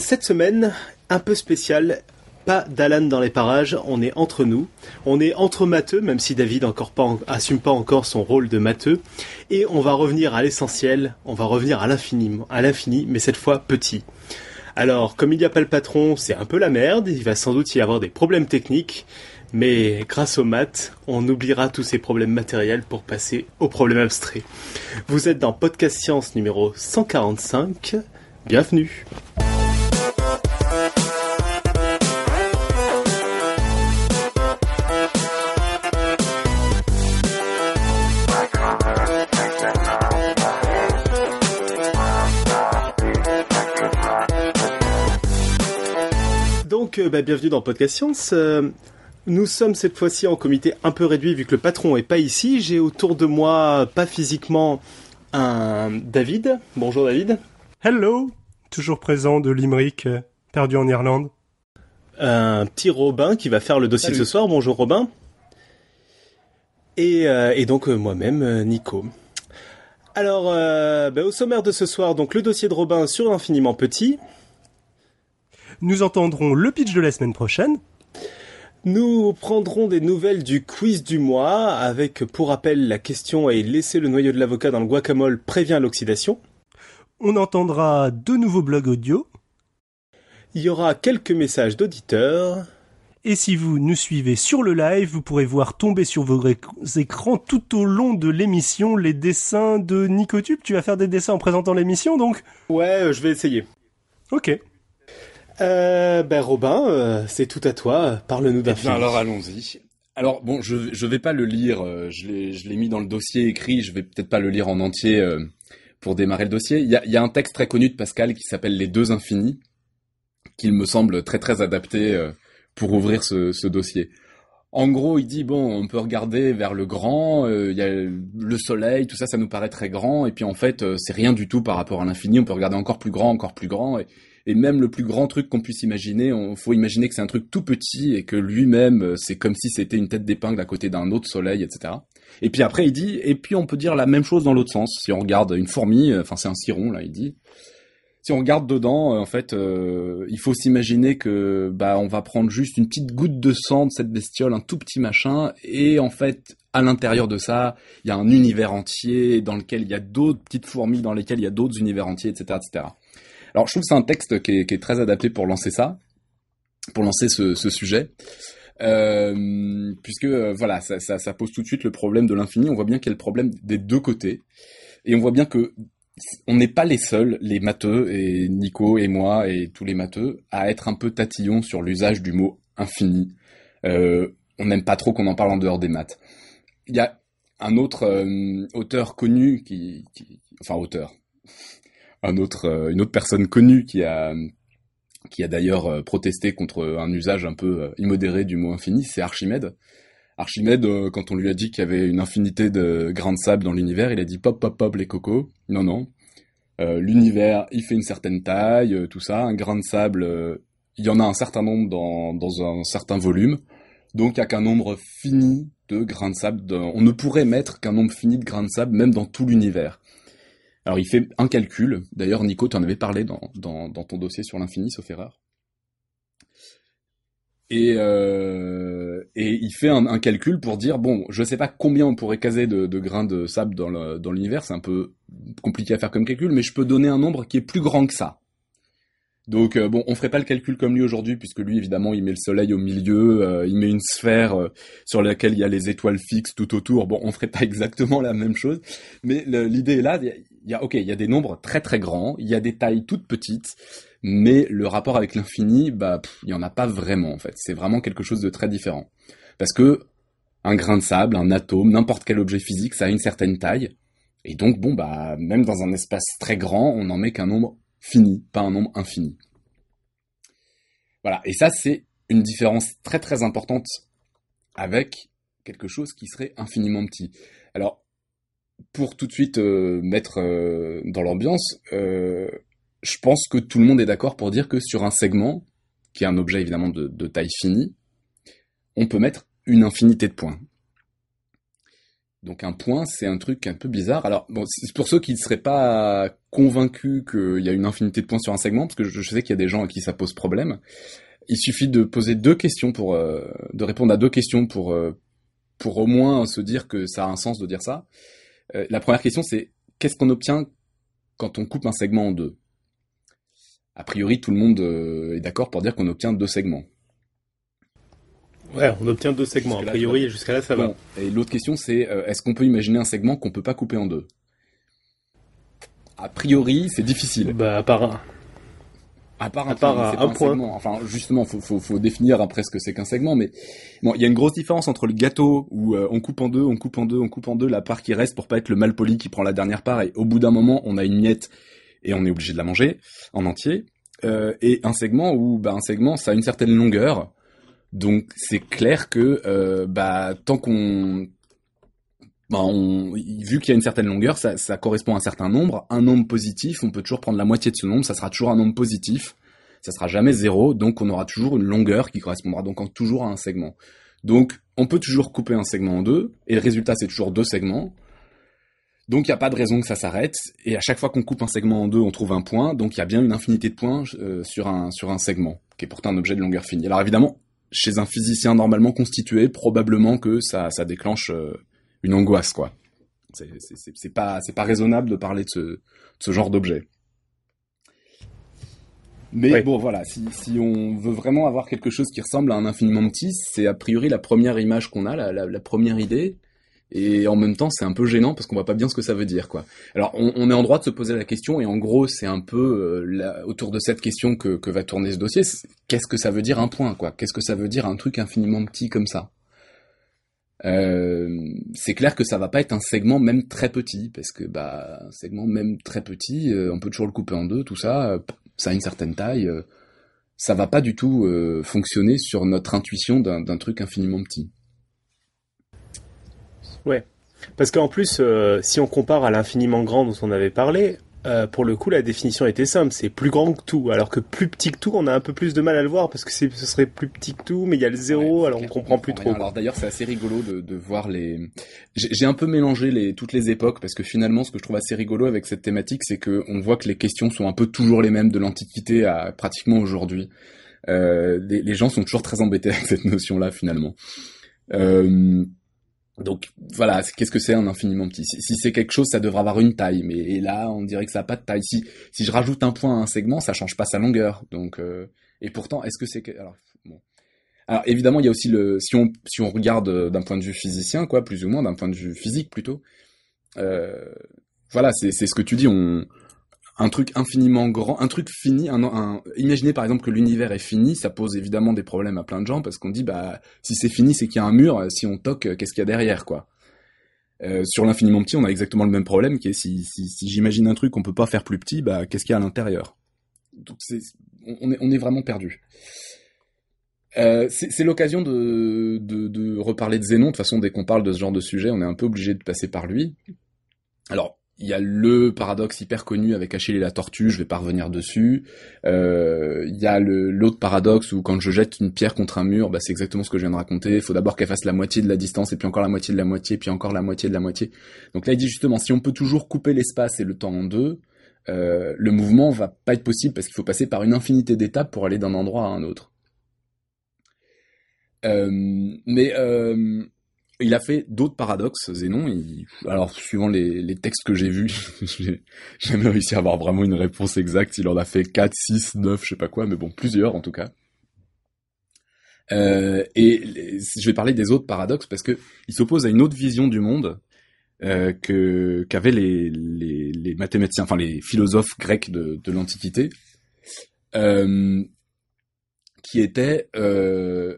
Cette semaine, un peu spéciale, pas d'Alan dans les parages, on est entre nous, on est entre matheux, même si David encore pas assume pas encore son rôle de matheux, et on va revenir à l'essentiel, on va revenir à l'infini, à l'infini, mais cette fois petit. Alors, comme il n'y a pas le patron, c'est un peu la merde, il va sans doute y avoir des problèmes techniques, mais grâce aux maths, on oubliera tous ces problèmes matériels pour passer aux problèmes abstraits. Vous êtes dans Podcast Science numéro 145, bienvenue Donc, euh, bah, bienvenue dans Podcast Science. Euh, nous sommes cette fois-ci en comité un peu réduit vu que le patron est pas ici. J'ai autour de moi, pas physiquement, un David. Bonjour David. Hello, toujours présent de Limerick, euh, perdu en Irlande. Un petit Robin qui va faire le dossier de ce soir. Bonjour Robin. Et, et donc moi-même, Nico. Alors, bah, au sommaire de ce soir, donc le dossier de Robin sur l'infiniment petit. Nous entendrons le pitch de la semaine prochaine. Nous prendrons des nouvelles du quiz du mois avec, pour rappel, la question est laisser le noyau de l'avocat dans le guacamole prévient l'oxydation. On entendra deux nouveaux blogs audio. Il y aura quelques messages d'auditeurs. Et si vous nous suivez sur le live, vous pourrez voir tomber sur vos écrans tout au long de l'émission les dessins de Nicotube. Tu vas faire des dessins en présentant l'émission donc? Ouais, je vais essayer. Ok. Euh, ben Robin, euh, c'est tout à toi. Parle-nous d'un eh film. Alors allons-y. Alors bon, je je vais pas le lire. Euh, je l'ai je l'ai mis dans le dossier écrit. Je vais peut-être pas le lire en entier euh, pour démarrer le dossier. Il y a il y a un texte très connu de Pascal qui s'appelle Les deux infinis, qu'il me semble très très adapté pour ouvrir ce ce dossier. En gros, il dit bon, on peut regarder vers le grand, il y a le soleil, tout ça, ça nous paraît très grand, et puis en fait, c'est rien du tout par rapport à l'infini. On peut regarder encore plus grand, encore plus grand, et, et même le plus grand truc qu'on puisse imaginer, on faut imaginer que c'est un truc tout petit et que lui-même, euh, c'est comme si c'était une tête d'épingle à côté d'un autre soleil, etc. Et puis après, il dit, et puis on peut dire la même chose dans l'autre sens. Si on regarde une fourmi, euh, enfin c'est un ciron là, il dit. Si on regarde dedans, euh, en fait, il faut s'imaginer que bah on va prendre juste une petite goutte de sang de cette bestiole, un tout petit machin, et en fait, à l'intérieur de ça, il y a un univers entier dans lequel il y a d'autres petites fourmis, dans lesquelles il y a d'autres univers entiers, etc., etc. Alors je trouve que c'est un texte qui est, très adapté pour lancer ça, pour lancer ce, sujet. Euh, puisque euh, voilà, ça, pose tout de suite le problème de l'infini. On voit bien qu'il y a le problème des deux côtés, et on voit bien que on n'est pas les seuls, les matheux et Nico et moi et tous les matheux, à être un peu tatillons sur l'usage du mot infini. Euh, on n'aime pas trop qu'on en parle en dehors des maths. Il y a un autre auteur connu qui, enfin auteur, un autre, euh, une autre personne connue qui a qui a d'ailleurs euh, protesté contre un usage un peu euh, immodéré du mot infini, c'est Archimède. Archimède, quand on lui a dit qu'il y avait une infinité de grains de sable dans l'univers, il a dit pop pop pop les cocos. Non non, l'univers il fait une certaine taille, tout ça. Un grain de sable, il y en a un certain nombre dans dans un certain volume, donc il n'y a qu'un nombre fini de grains de sable. On ne pourrait mettre qu'un nombre fini de grains de sable même dans tout l'univers. Alors il fait un calcul, d'ailleurs Nico, tu en avais parlé dans, ton dossier sur l'infini, sauf erreur. Et, euh, et il fait un, calcul pour dire, bon, je sais pas combien on pourrait caser de, grains de sable dans l'univers, c'est un peu compliqué à faire comme calcul, mais je peux donner un nombre qui est plus grand que ça. Donc euh, bon, on ferait pas le calcul comme lui aujourd'hui, puisque lui évidemment il met le soleil au milieu, euh, il met une sphère euh, sur laquelle il y a les étoiles fixes tout autour. Bon, on ferait pas exactement la même chose, mais l'idée est là. Il y a ok, il y a des nombres très très grands, il y a des tailles toutes petites, mais le rapport avec l'infini, bah il y en a pas vraiment en fait. C'est vraiment quelque chose de très différent, parce que un grain de sable, un atome, n'importe quel objet physique, ça a une certaine taille, et donc bon bah même dans un espace très grand, on n'en met qu'un nombre fini, pas un nombre infini. Voilà, et ça c'est une différence très très importante avec quelque chose qui serait infiniment petit. Alors, pour tout de suite euh, mettre euh, dans l'ambiance, euh, je pense que tout le monde est d'accord pour dire que sur un segment, qui est un objet évidemment de, de taille finie, on peut mettre une infinité de points. Donc un point, c'est un truc un peu bizarre. Alors bon, pour ceux qui ne seraient pas convaincus qu'il y a une infinité de points sur un segment, parce que je, sais qu'il y a des gens à qui ça pose problème. Il suffit de poser deux questions pour euh, de répondre à deux questions pour euh, pour au moins se dire que ça a un sens de dire ça. Euh, la première question, c'est qu'est-ce qu'on obtient quand on coupe un segment en deux? A priori, tout le monde est d'accord pour dire qu'on obtient deux segments. Ouais, on obtient deux segments. A priori, jusqu'à là, ça va. Et l'autre question, c'est euh, est-ce qu'on peut imaginer un segment qu'on peut pas couper en deux? A priori, c'est difficile. Bah, à part un. À part un, point. Enfin, justement, faut, faut, faut définir après ce que c'est qu'un segment. Mais bon, il y a une grosse différence entre le gâteau où euh, on coupe en deux, on coupe en deux, on coupe en deux, la part qui reste pour pas être le mal poli qui prend la dernière part. Et au bout d'un moment, on a une miette et on est obligé de la manger en entier. Euh, et un segment où, bah, un segment, ça a une certaine longueur donc c'est clair que euh, bah tant qu'on bah, on, vu qu'il y a une certaine longueur, ça, ça, correspond à un certain nombre. Un nombre positif, on peut toujours prendre la moitié de ce nombre, ça sera toujours un nombre positif. Ça sera jamais zéro, donc on aura toujours une longueur qui correspondra donc toujours à un segment. Donc on peut toujours couper un segment en deux, et le résultat c'est toujours deux segments. Donc il n'y a pas de raison que ça s'arrête, et à chaque fois qu'on coupe un segment en deux, on trouve un point, donc il y a bien une infinité de points euh, sur, un, sur un segment, qui est pourtant un objet de longueur finie. Alors évidemment, chez un physicien normalement constitué, probablement que ça, ça déclenche euh, une angoisse, quoi. C'est pas, pas raisonnable de parler de ce, de ce genre d'objet. Mais bon, voilà, si, si on veut vraiment avoir quelque chose qui ressemble à un infiniment petit, c'est a priori la première image qu'on a, la, la, la, première idée et en même temps c'est un peu gênant parce qu'on voit pas bien ce que ça veut dire quoi. Alors on, on, est en droit de se poser la question et en gros c'est un peu euh, autour de cette question que, que va tourner ce dossier. Qu'est-ce que ça veut dire un point quoi? Qu'est-ce que ça veut dire un truc infiniment petit comme ça? Euh, C'est clair que ça va pas être un segment même très petit parce que bah un segment même très petit, euh, on peut toujours le couper en deux, tout ça, ça a une certaine taille. ça va pas du tout fonctionner sur notre intuition d'un truc infiniment petit. Ouais. Parce qu'en plus, euh, si on compare à l'infiniment grand dont on avait parlé, euh, pour le coup, la définition était simple, c'est plus grand que tout. Alors que plus petit que tout, on a un peu plus de mal à le voir parce que ce serait plus petit que tout, mais il y a le zéro, alors on comprend plus trop. Alors d'ailleurs, c'est assez rigolo de, de voir les. J'ai un peu mélangé les toutes les époques parce que finalement, ce que je trouve assez rigolo avec cette thématique, c'est que on voit que les questions sont un peu toujours les mêmes de l'Antiquité à pratiquement aujourd'hui. Euh, les, les, gens sont toujours très embêtés avec cette notion-là finalement. Euh, donc voilà, qu'est-ce que c'est un infiniment petit? Si, c'est quelque chose, ça devrait avoir une taille, mais là, on dirait que ça n'a pas de taille. Si, je rajoute un point à un segment, ça change pas sa longueur. Donc euh, et pourtant, est-ce que c'est alors bon. Alors évidemment, il y a aussi le si on regarde euh, d'un point de vue physicien, quoi, plus ou moins d'un point de vue physique plutôt. Euh, voilà, c'est c'est ce que tu dis. Un truc infiniment grand, un truc fini, imaginez par exemple que l'univers est fini, ça pose évidemment des problèmes à plein de gens parce qu'on dit bah si c'est fini c'est qu'il y a un mur, si on toque qu'est-ce qu'il y a derrière quoi. Euh, sur l'infiniment petit, on a exactement le même problème qui est si, j'imagine un truc qu'on peut pas faire plus petit, bah qu'est-ce qu'il y a à l'intérieur? Donc on est vraiment perdu. Euh, c'est l'occasion de, de, de, reparler de Zénon. De toute façon, dès qu'on parle de ce genre de sujet, on est un peu obligé de passer par lui. Alors, il y a le paradoxe hyper connu avec Achille et la tortue, je vais pas revenir dessus. Euh, il y a l'autre paradoxe où quand je jette une pierre contre un mur, bah, c'est exactement ce que je viens de raconter. Il faut d'abord qu'elle fasse la moitié de la distance, et puis encore la moitié de la moitié, puis encore la moitié de la moitié. Donc là, il dit justement, si on peut toujours couper l'espace et le temps en deux, euh, le mouvement va pas être possible parce qu'il faut passer par une infinité d'étapes pour aller d'un endroit à un autre. Euh, mais il a fait d'autres paradoxes, Zénon. Il... Alors, suivant les, textes que j'ai vus, j'ai jamais réussi à avoir vraiment une réponse exacte. Il en a fait 4, 6, 9, je sais pas quoi, mais bon, plusieurs en tout cas. Euh, et je vais parler des autres paradoxes parce que il s'oppose à une autre vision du monde euh, que qu'avaient les, les, les, mathématiciens, enfin les philosophes grecs de, de l'Antiquité, euh, qui était euh,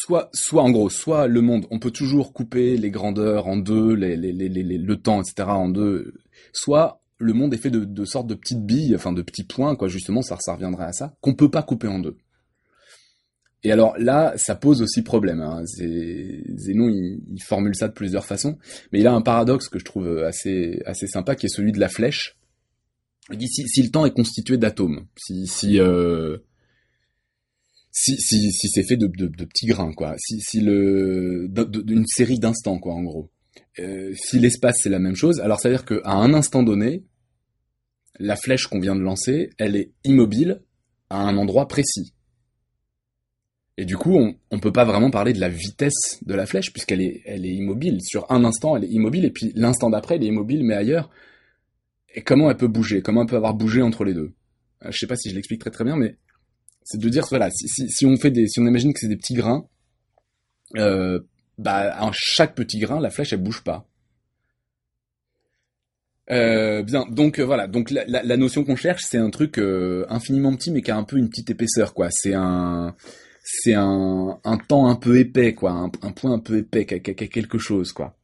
soit, soit en gros, soit le monde, on peut toujours couper les grandeurs en deux, les, les, les, le temps, etc. en deux, soit le monde est fait de, de sortes de petites billes, enfin de petits points, quoi, justement, ça, ça reviendrait à ça, qu'on peut pas couper en deux. Et alors là, ça pose aussi problème. Hein. Zénon, il, il, formule ça de plusieurs façons, mais il a un paradoxe que je trouve assez assez sympa, qui est celui de la flèche. Il dit si, si le temps est constitué d'atomes, si si euh, si si si c'est fait de, de, de, petits grains quoi, si si le d'une série d'instants quoi en gros. Euh, si l'espace c'est la même chose, alors ça veut dire qu'à un instant donné, la flèche qu'on vient de lancer, elle est immobile à un endroit précis. Et du coup, on ne peut pas vraiment parler de la vitesse de la flèche puisqu'elle est, elle est immobile. Sur un instant, elle est immobile et puis l'instant d'après, elle est immobile mais ailleurs. Et comment elle peut bouger? Comment elle peut avoir bougé entre les deux? Euh, Je sais pas si je l'explique très très bien, mais c'est de dire voilà, si, on fait des, si on imagine que c'est des petits grains, euh, bah, à chaque petit grain, la flèche elle bouge pas. Euh, bien, donc euh, voilà, donc la, notion qu'on cherche, c'est un truc infiniment petit, mais qui a un peu une petite épaisseur, quoi. C'est un, c'est un, un temps un peu épais, quoi, un, point un peu épais, qui a, quelque chose, quoi.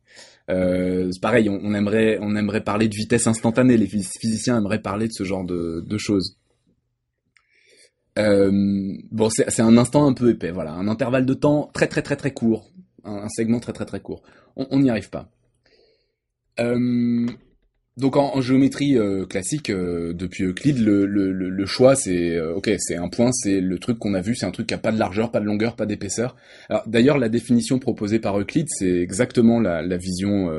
Pareil, on, on, aimerait, on aimerait parler de vitesse instantanée. Les physiciens aimeraient parler de ce genre de, de choses. Euh, bon, c'est un instant un peu épais, voilà, un intervalle de temps très très très très court, un, segment très très très court. On n'y arrive pas. Euh, donc en, géométrie euh, classique, euh, depuis Euclide, le, le, le choix c'est euh, ok, c'est un point, c'est le truc qu'on a vu, c'est un truc qui a pas de largeur, pas de longueur, pas d'épaisseur. D'ailleurs, la définition proposée par Euclide, c'est exactement la, la vision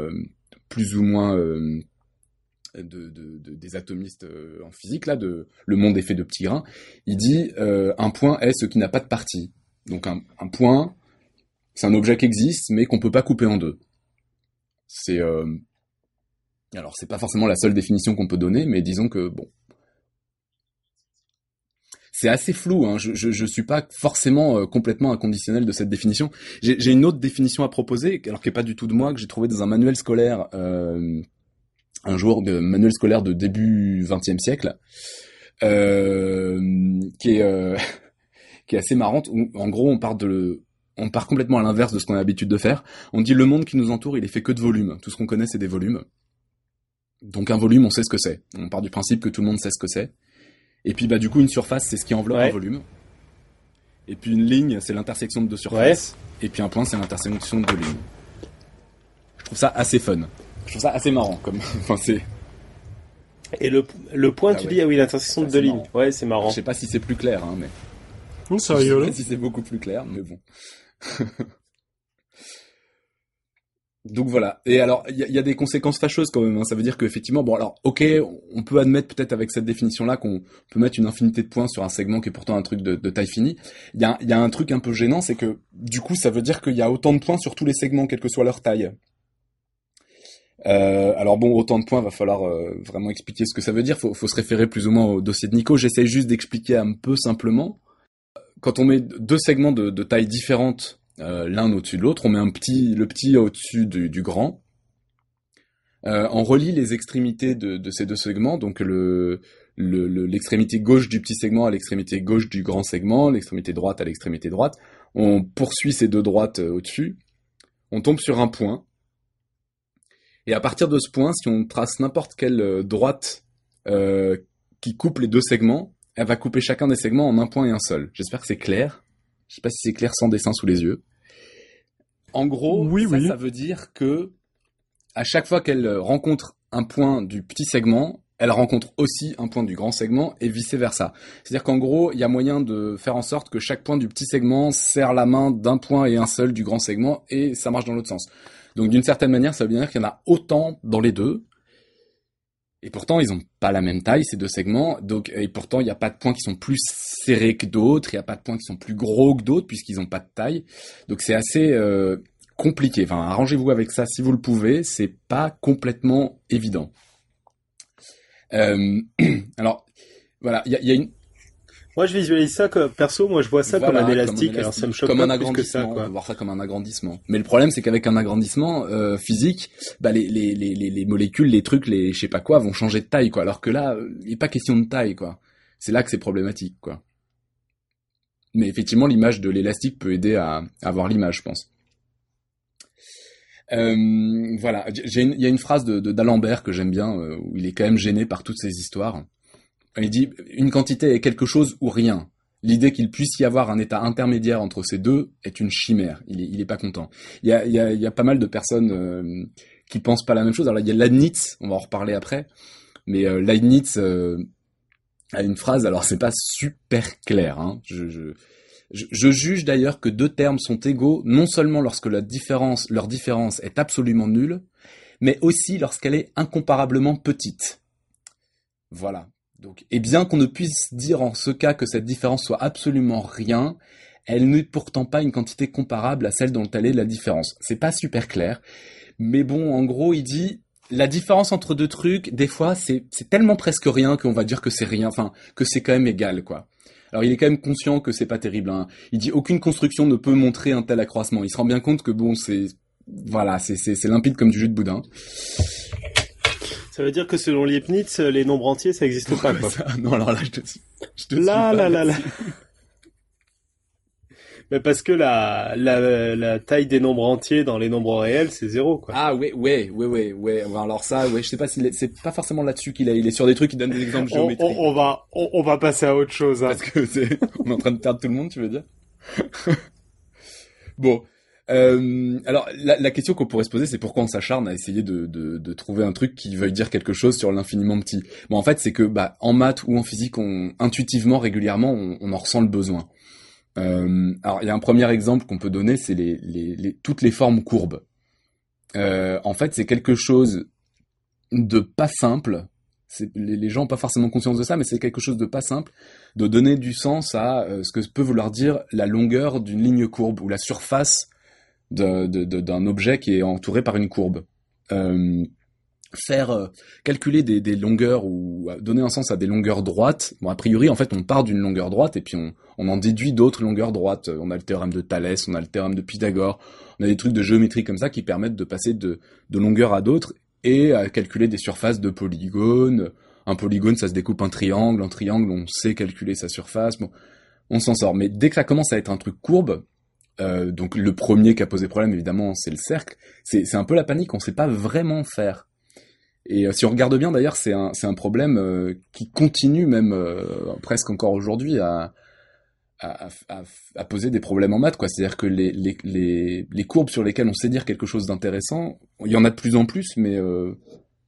plus ou moins de, de, de, des atomistes en physique là, de le monde est fait de petits grains. Il dit un point est ce qui n'a pas de partie. Donc un, point, c'est un objet qui existe mais qu'on peut pas couper en deux. C'est alors c'est pas forcément la seule définition qu'on peut donner, mais disons que bon. C'est assez flou, hein. je, je, je suis pas forcément euh, complètement inconditionnel de cette définition. J'ai une autre définition à proposer, alors qui est pas du tout de moi, que j'ai trouvé dans un manuel scolaire euh, un jour, de manuel scolaire de début 20e siècle, euh, qui est euh, qui est assez marrante. en gros, on part de on part complètement à l'inverse de ce qu'on a l'habitude de faire. On dit le monde qui nous entoure, il est fait que de volumes. Tout ce qu'on connaît, c'est des volumes. Donc un volume, on sait ce que c'est. On part du principe que tout le monde sait ce que c'est. Et puis bah du coup une surface, c'est ce qui enveloppe un volume. Et puis une ligne, c'est l'intersection de deux surfaces. Et puis un point, c'est l'intersection de deux lignes. Je trouve ça assez fun. Je trouve ça assez marrant comme. enfin c'est. Et le, le point, ah tu dis ah oui l'intersection de deux lignes. Ouais, c'est marrant. Je sais pas si c'est plus clair, hein, mais. Non, c'est rigolo. Je sais pas si c'est beaucoup plus clair, mais bon. Donc voilà. Et alors, il y, a, des conséquences fâcheuses quand même. Hein. Ça veut dire qu'effectivement, bon alors, ok, on peut admettre peut-être avec cette définition-là qu'on peut mettre une infinité de points sur un segment qui est pourtant un truc de, taille finie. Il y a, y a, un truc un peu gênant, c'est que du coup, ça veut dire qu'il y a autant de points sur tous les segments, quelle que soit leur taille. Euh, alors bon, autant de points, va falloir euh, vraiment expliquer ce que ça veut dire. Faut, faut se référer plus ou moins au dossier de Nico. J'essaie juste d'expliquer un peu simplement. Quand on met deux segments de, de taille différente euh, l'un au-dessus de l'autre. On met le petit au-dessus du, grand. On relie les extrémités de, ces deux segments, donc le, l'extrémité gauche du petit segment à l'extrémité gauche du grand segment, l'extrémité droite à l'extrémité droite. On poursuit ces deux droites au-dessus. On tombe sur un point. Et à partir de ce point, si on trace n'importe quelle droite qui coupe les deux segments, elle va couper chacun des segments en un point et un seul. J'espère que c'est clair. Je sais pas si c'est clair sans dessin sous les yeux. En gros, oui, ça, ça veut dire que à chaque fois qu'elle rencontre un point du petit segment, elle rencontre aussi un point du grand segment et vice versa. C'est-à-dire qu'en gros, il y a moyen de faire en sorte que chaque point du petit segment serre la main d'un point et un seul du grand segment et ça marche dans l'autre sens. Donc d'une certaine manière, ça veut dire qu'il y en a autant dans les deux et pourtant, ils n'ont pas la même taille, ces deux segments. Donc, et pourtant, il n'y a pas de points qui sont plus serrés que d'autres. Il n'y a pas de points qui sont plus gros que d'autres, puisqu'ils n'ont pas de taille. Donc, c'est assez euh, compliqué. Enfin, arrangez-vous avec ça si vous le pouvez. C'est pas complètement évident. Euh, alors, voilà, il y a, une, moi, je visualise ça comme perso. Moi, je vois ça comme, un élastique, Alors, ça me choque comme pas un agrandissement. Que ça, voir ça comme un agrandissement. Mais le problème, c'est qu'avec un agrandissement euh, physique, bah les, les, les, les, molécules, les trucs, les je sais pas quoi, vont changer de taille, quoi. Alors que là, il n'est pas question de taille, quoi. C'est là que c'est problématique, quoi. Mais effectivement, l'image de l'élastique peut aider à, à avoir l'image, je pense. Euh, voilà, il y a une phrase de d'Alembert que j'aime bien, euh, où il est quand même gêné par toutes ces histoires. Il dit une quantité est quelque chose ou rien. L'idée qu'il puisse y avoir un état intermédiaire entre ces deux est une chimère. Il est, pas content. Il y a, pas mal de personnes euh, qui pensent pas la même chose. Alors il y a Leibniz, on va en reparler après, mais euh, Leibniz euh, a une phrase. Alors c'est pas super clair. Hein. Je, juge d'ailleurs que deux termes sont égaux non seulement lorsque leur différence est absolument nulle, mais aussi lorsqu'elle est incomparablement petite. Voilà. Donc, et bien qu'on ne puisse dire en ce cas que cette différence soit absolument rien, elle n'est pourtant pas une quantité comparable à celle dont elle est la différence. C'est pas super clair, mais bon, en gros, il dit la différence entre deux trucs, des fois, c'est tellement presque rien qu'on va dire que c'est rien, enfin, que c'est quand même égal, quoi. Alors il est quand même conscient que c'est pas terrible. Hein. Il dit aucune construction ne peut montrer un tel accroissement. Il se rend bien compte que bon, c'est voilà, c'est limpide comme du jus de boudin. Ça veut dire que selon Leibniz, les nombres entiers, ça n'existe pas. Quoi. non, alors là, je te, je te là, là, là, là. Mais parce que la, la, la taille des nombres entiers dans les nombres réels, c'est zéro, quoi. Ah ouais, ouais, ouais, ouais, ouais. Alors ça, ouais, je sais pas si c'est pas forcément là-dessus qu'il est. Il est sur des trucs qui donnent des exemples géométriques. On, va, on, va passer à autre chose. Hein. Parce que c'est, on est en train de perdre tout le monde, tu veux dire? Bon. Euh, alors la, la question qu'on pourrait se poser, c'est pourquoi on s'acharne à essayer de, de, de, trouver un truc qui veuille dire quelque chose sur l'infiniment petit? Bon, en fait, c'est que bah, en maths ou en physique, on, intuitivement, régulièrement, on, on en ressent le besoin. Euh, alors, il y a un premier exemple qu'on peut donner, c'est les, les, toutes les formes courbes. Euh, en fait, c'est quelque chose de pas simple. Les, les, gens n'ont pas forcément conscience de ça, mais c'est quelque chose de pas simple de donner du sens à euh, ce que peut vouloir dire la longueur d'une ligne courbe ou la surface d'un objet qui est entouré par une courbe. Euh, faire euh, calculer des, longueurs ou donner un sens à des longueurs droites. Bon, a priori, en fait, on part d'une longueur droite et puis on, on en déduit d'autres longueurs droites. On a le théorème de Thalès, on a le théorème de Pythagore, on a des trucs de géométrie comme ça qui permettent de passer de, de longueur à d'autres et à calculer des surfaces de polygones. Un polygone, ça se découpe un triangle. Un triangle, on sait calculer sa surface. Bon, on s'en sort. Mais dès que ça commence à être un truc courbe, euh, donc le premier qui a posé problème, évidemment, c'est le cercle. C'est un peu la panique, on sait pas vraiment faire. Et euh, si on regarde bien, d'ailleurs, c'est un, un problème euh, qui continue même euh, presque encore aujourd'hui à, à, à, à, poser des problèmes en maths. C'est-à-dire que les, les, les, les, courbes sur lesquelles on sait dire quelque chose d'intéressant, il y en a de plus en plus, mais,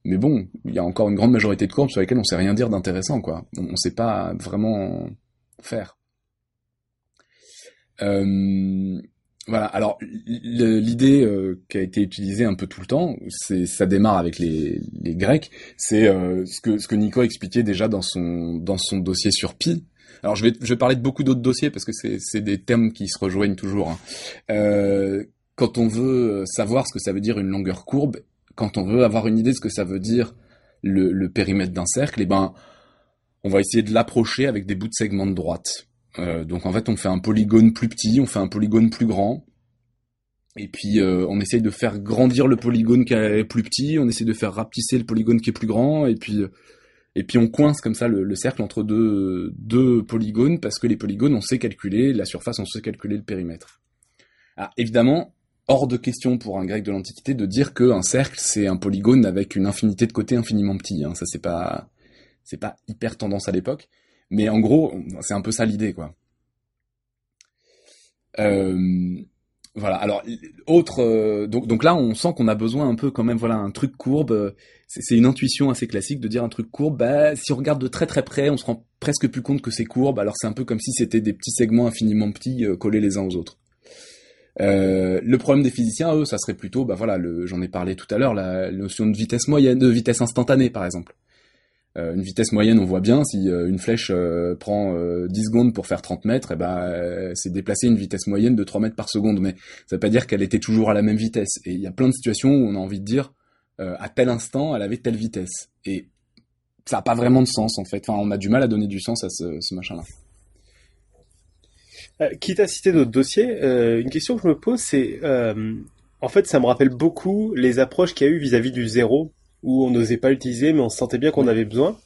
mais bon, il y a encore une grande majorité de courbes sur lesquelles on sait rien dire d'intéressant. Quoi. On ne sait pas vraiment faire. Euh, voilà. Alors l'idée euh, qui a été utilisée un peu tout le temps, c'est ça démarre avec les, les Grecs. C'est euh, ce que ce que Nico expliquait déjà dans son dans son dossier sur pi. Alors je vais je vais parler de beaucoup d'autres dossiers parce que c'est c'est des termes qui se rejoignent toujours. Hein. Euh, quand on veut savoir ce que ça veut dire une longueur courbe, quand on veut avoir une idée de ce que ça veut dire le, le périmètre d'un cercle, et eh ben on va essayer de l'approcher avec des bouts de segments de droite. Euh, donc en fait, on fait un polygone plus petit, on fait un polygone plus grand, et puis euh, on essaye de faire grandir le polygone qui est plus petit, on essaie de faire rapetisser le polygone qui est plus grand, et puis et puis on coince comme ça le, cercle entre deux, deux polygones parce que les polygones on sait calculer la surface, on sait calculer le périmètre. Ah, évidemment, hors de question pour un grec de l'Antiquité de dire qu'un cercle c'est un polygone avec une infinité de côtés infiniment petits. Hein. Ça c'est pas c'est pas hyper tendance à l'époque. Mais en gros, c'est un peu ça l'idée, quoi. Euh, voilà. Alors, autre. Euh, donc, là, on sent qu'on a besoin un peu quand même, voilà, un truc courbe. C'est une intuition assez classique de dire un truc courbe. Bah, si on regarde de très très près, on se rend presque plus compte que c'est courbe. Alors, c'est un peu comme si c'était des petits segments infiniment petits euh, collés les uns aux autres. Le problème des physiciens, eux, ça serait plutôt, bah voilà, j'en ai parlé tout à l'heure, la notion de vitesse moyenne, de vitesse instantanée, par exemple. Euh, une vitesse moyenne, on voit bien, si euh, une flèche euh, prend 10 secondes pour faire 30 mètres, et eh ben, c'est déplacer une vitesse moyenne de 3 mètres par seconde. Mais ça veut pas dire qu'elle était toujours à la même vitesse. Et il y a plein de situations où on a envie de dire, à tel instant, elle avait telle vitesse. Et ça n'a pas vraiment de sens, en fait. Enfin, on a du mal à donner du sens à ce, machin-là. quitte à citer d'autres dossiers, une question que je me pose, c'est... en fait, ça me rappelle beaucoup les approches qu'il y a eu vis-à-vis -vis du zéro où on n'osait pas l'utiliser, mais on sentait bien qu'on avait besoin.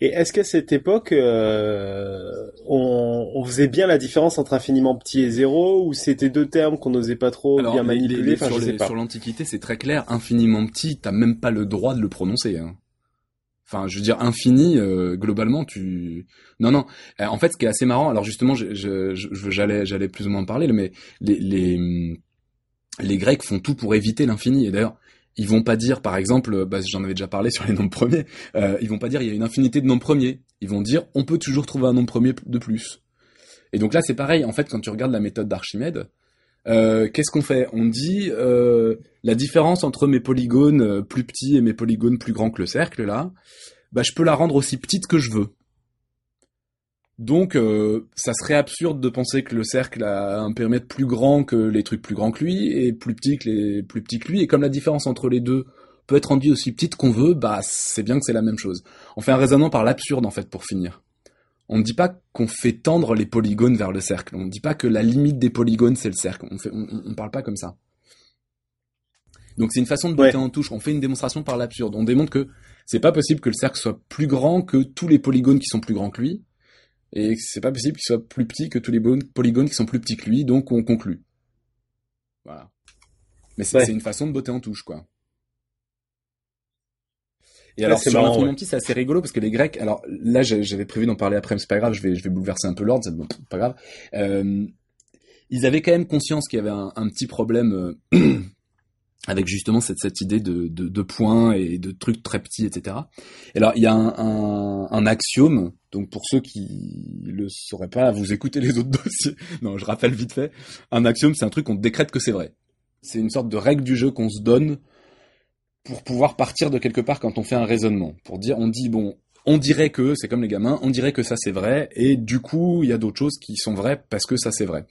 Et est-ce qu'à cette époque, euh, on, on, faisait bien la différence entre infiniment petit et zéro, ou c'était deux termes qu'on n'osait pas trop bien manipuler? Sur l'Antiquité, c'est très clair. Infiniment petit, t'as même pas le droit de le prononcer. Hein. Enfin, je veux dire, infini, euh, globalement, tu... Non, non. Euh, en fait, ce qui est assez marrant, alors justement, j'allais je, je, j'allais plus ou moins en parler, mais les, les, les Grecs font tout pour éviter l'infini. Et d'ailleurs, ils vont pas dire, par exemple, bah, j'en avais déjà parlé sur les nombres premiers, euh, ils vont pas dire il y a une infinité de nombres premiers. Ils vont dire on peut toujours trouver un nombre premier de plus. Et donc là, c'est pareil. En fait, quand tu regardes la méthode d'Archimède, euh, qu'est-ce qu'on fait? On dit euh, la différence entre mes polygones euh, plus petits et mes polygones plus grands que le cercle, là, bah, je peux la rendre aussi petite que je veux. Donc, euh, ça serait absurde de penser que le cercle a un périmètre plus grand que les trucs plus grands que lui et plus petit que les plus petits que lui. Et comme la différence entre les deux peut être rendue aussi petite qu'on veut, bah c'est bien que c'est la même chose. On fait un raisonnement par l'absurde en fait pour finir. On ne dit pas qu'on fait tendre les polygones vers le cercle. On ne dit pas que la limite des polygones c'est le cercle. On fait, on, parle pas comme ça. Donc c'est une façon de botter en touche. On fait une démonstration par l'absurde. On démontre que c'est pas possible que le cercle soit plus grand que tous les polygones qui sont plus grands que lui et c'est pas possible qu'il soit plus petit que tous les polygones qui sont plus petits que lui, donc on conclut. Voilà. Mais c'est une façon de botter en touche, quoi. Et alors, sur petit, c'est assez rigolo parce que les Grecs, alors là, j'avais prévu d'en parler après, mais c'est pas grave, je vais, je vais bouleverser un peu l'ordre, c'est pas grave. Euh, ils avaient quand même conscience qu'il y avait un, un petit problème euh, avec justement cette, cette idée de, de, de, points et de trucs très petits, etc. Et alors, il y a un, un, un, axiome, donc pour ceux qui le sauraient pas, vous écoutez les autres dossiers. Non, je rappelle vite fait. Un axiome, c'est un truc qu'on décrète que c'est vrai. C'est une sorte de règle du jeu qu'on se donne pour pouvoir partir de quelque part quand on fait un raisonnement. Pour dire, on dit, bon, on dirait que, c'est comme les gamins, on dirait que ça c'est vrai, et du coup, il y a d'autres choses qui sont vraies parce que ça c'est vrai.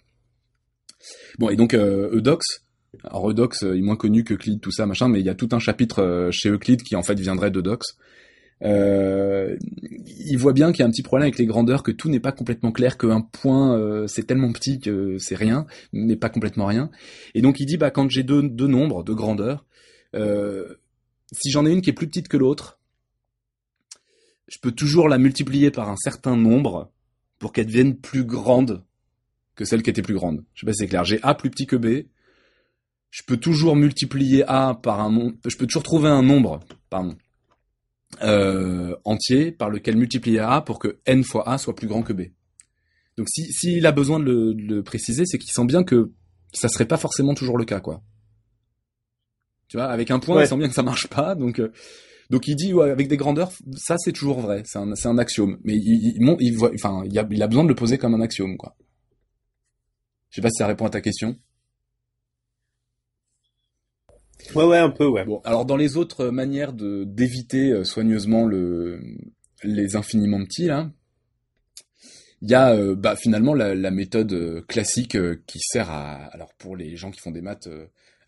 Bon, et donc, euh, Eudox, alors Eudox est moins connu que Euclide, tout ça, machin, mais il y a tout un chapitre euh, chez Euclide qui en fait viendrait d'Eudox. Euh, il voit bien qu'il y a un petit problème avec les grandeurs, que tout n'est pas complètement clair, qu'un point euh, c'est tellement petit que c'est rien, n'est pas complètement rien. Et donc il dit bah quand j'ai deux, deux nombres de grandeur, euh, si j'en ai une qui est plus petite que l'autre, je peux toujours la multiplier par un certain nombre pour qu'elle devienne plus grande que celle qui était plus grande. Je sais pas si c'est clair. J'ai A plus petit que B, je peux toujours multiplier A par un nombre, je peux toujours trouver un nombre, pardon, euh, entier par lequel multiplier A pour que n fois A soit plus grand que B. Donc si s'il a besoin de le, préciser, c'est qu'il sent bien que ça serait pas forcément toujours le cas, quoi. Tu vois, avec un point, il sent bien que ça marche pas, donc euh, donc il dit ouais, avec des grandeurs, ça c'est toujours vrai, c'est un c'est un axiome, mais il, il, il voit, enfin il a, il a besoin de le poser comme un axiome, quoi. Je sais pas si ça répond à ta question. Ouais, ouais, un peu, ouais. Bon, alors dans les autres manières de d'éviter euh, soigneusement le les infiniment petits là, il y a euh, bah, finalement la, méthode euh, classique qui sert à alors pour les gens qui font des maths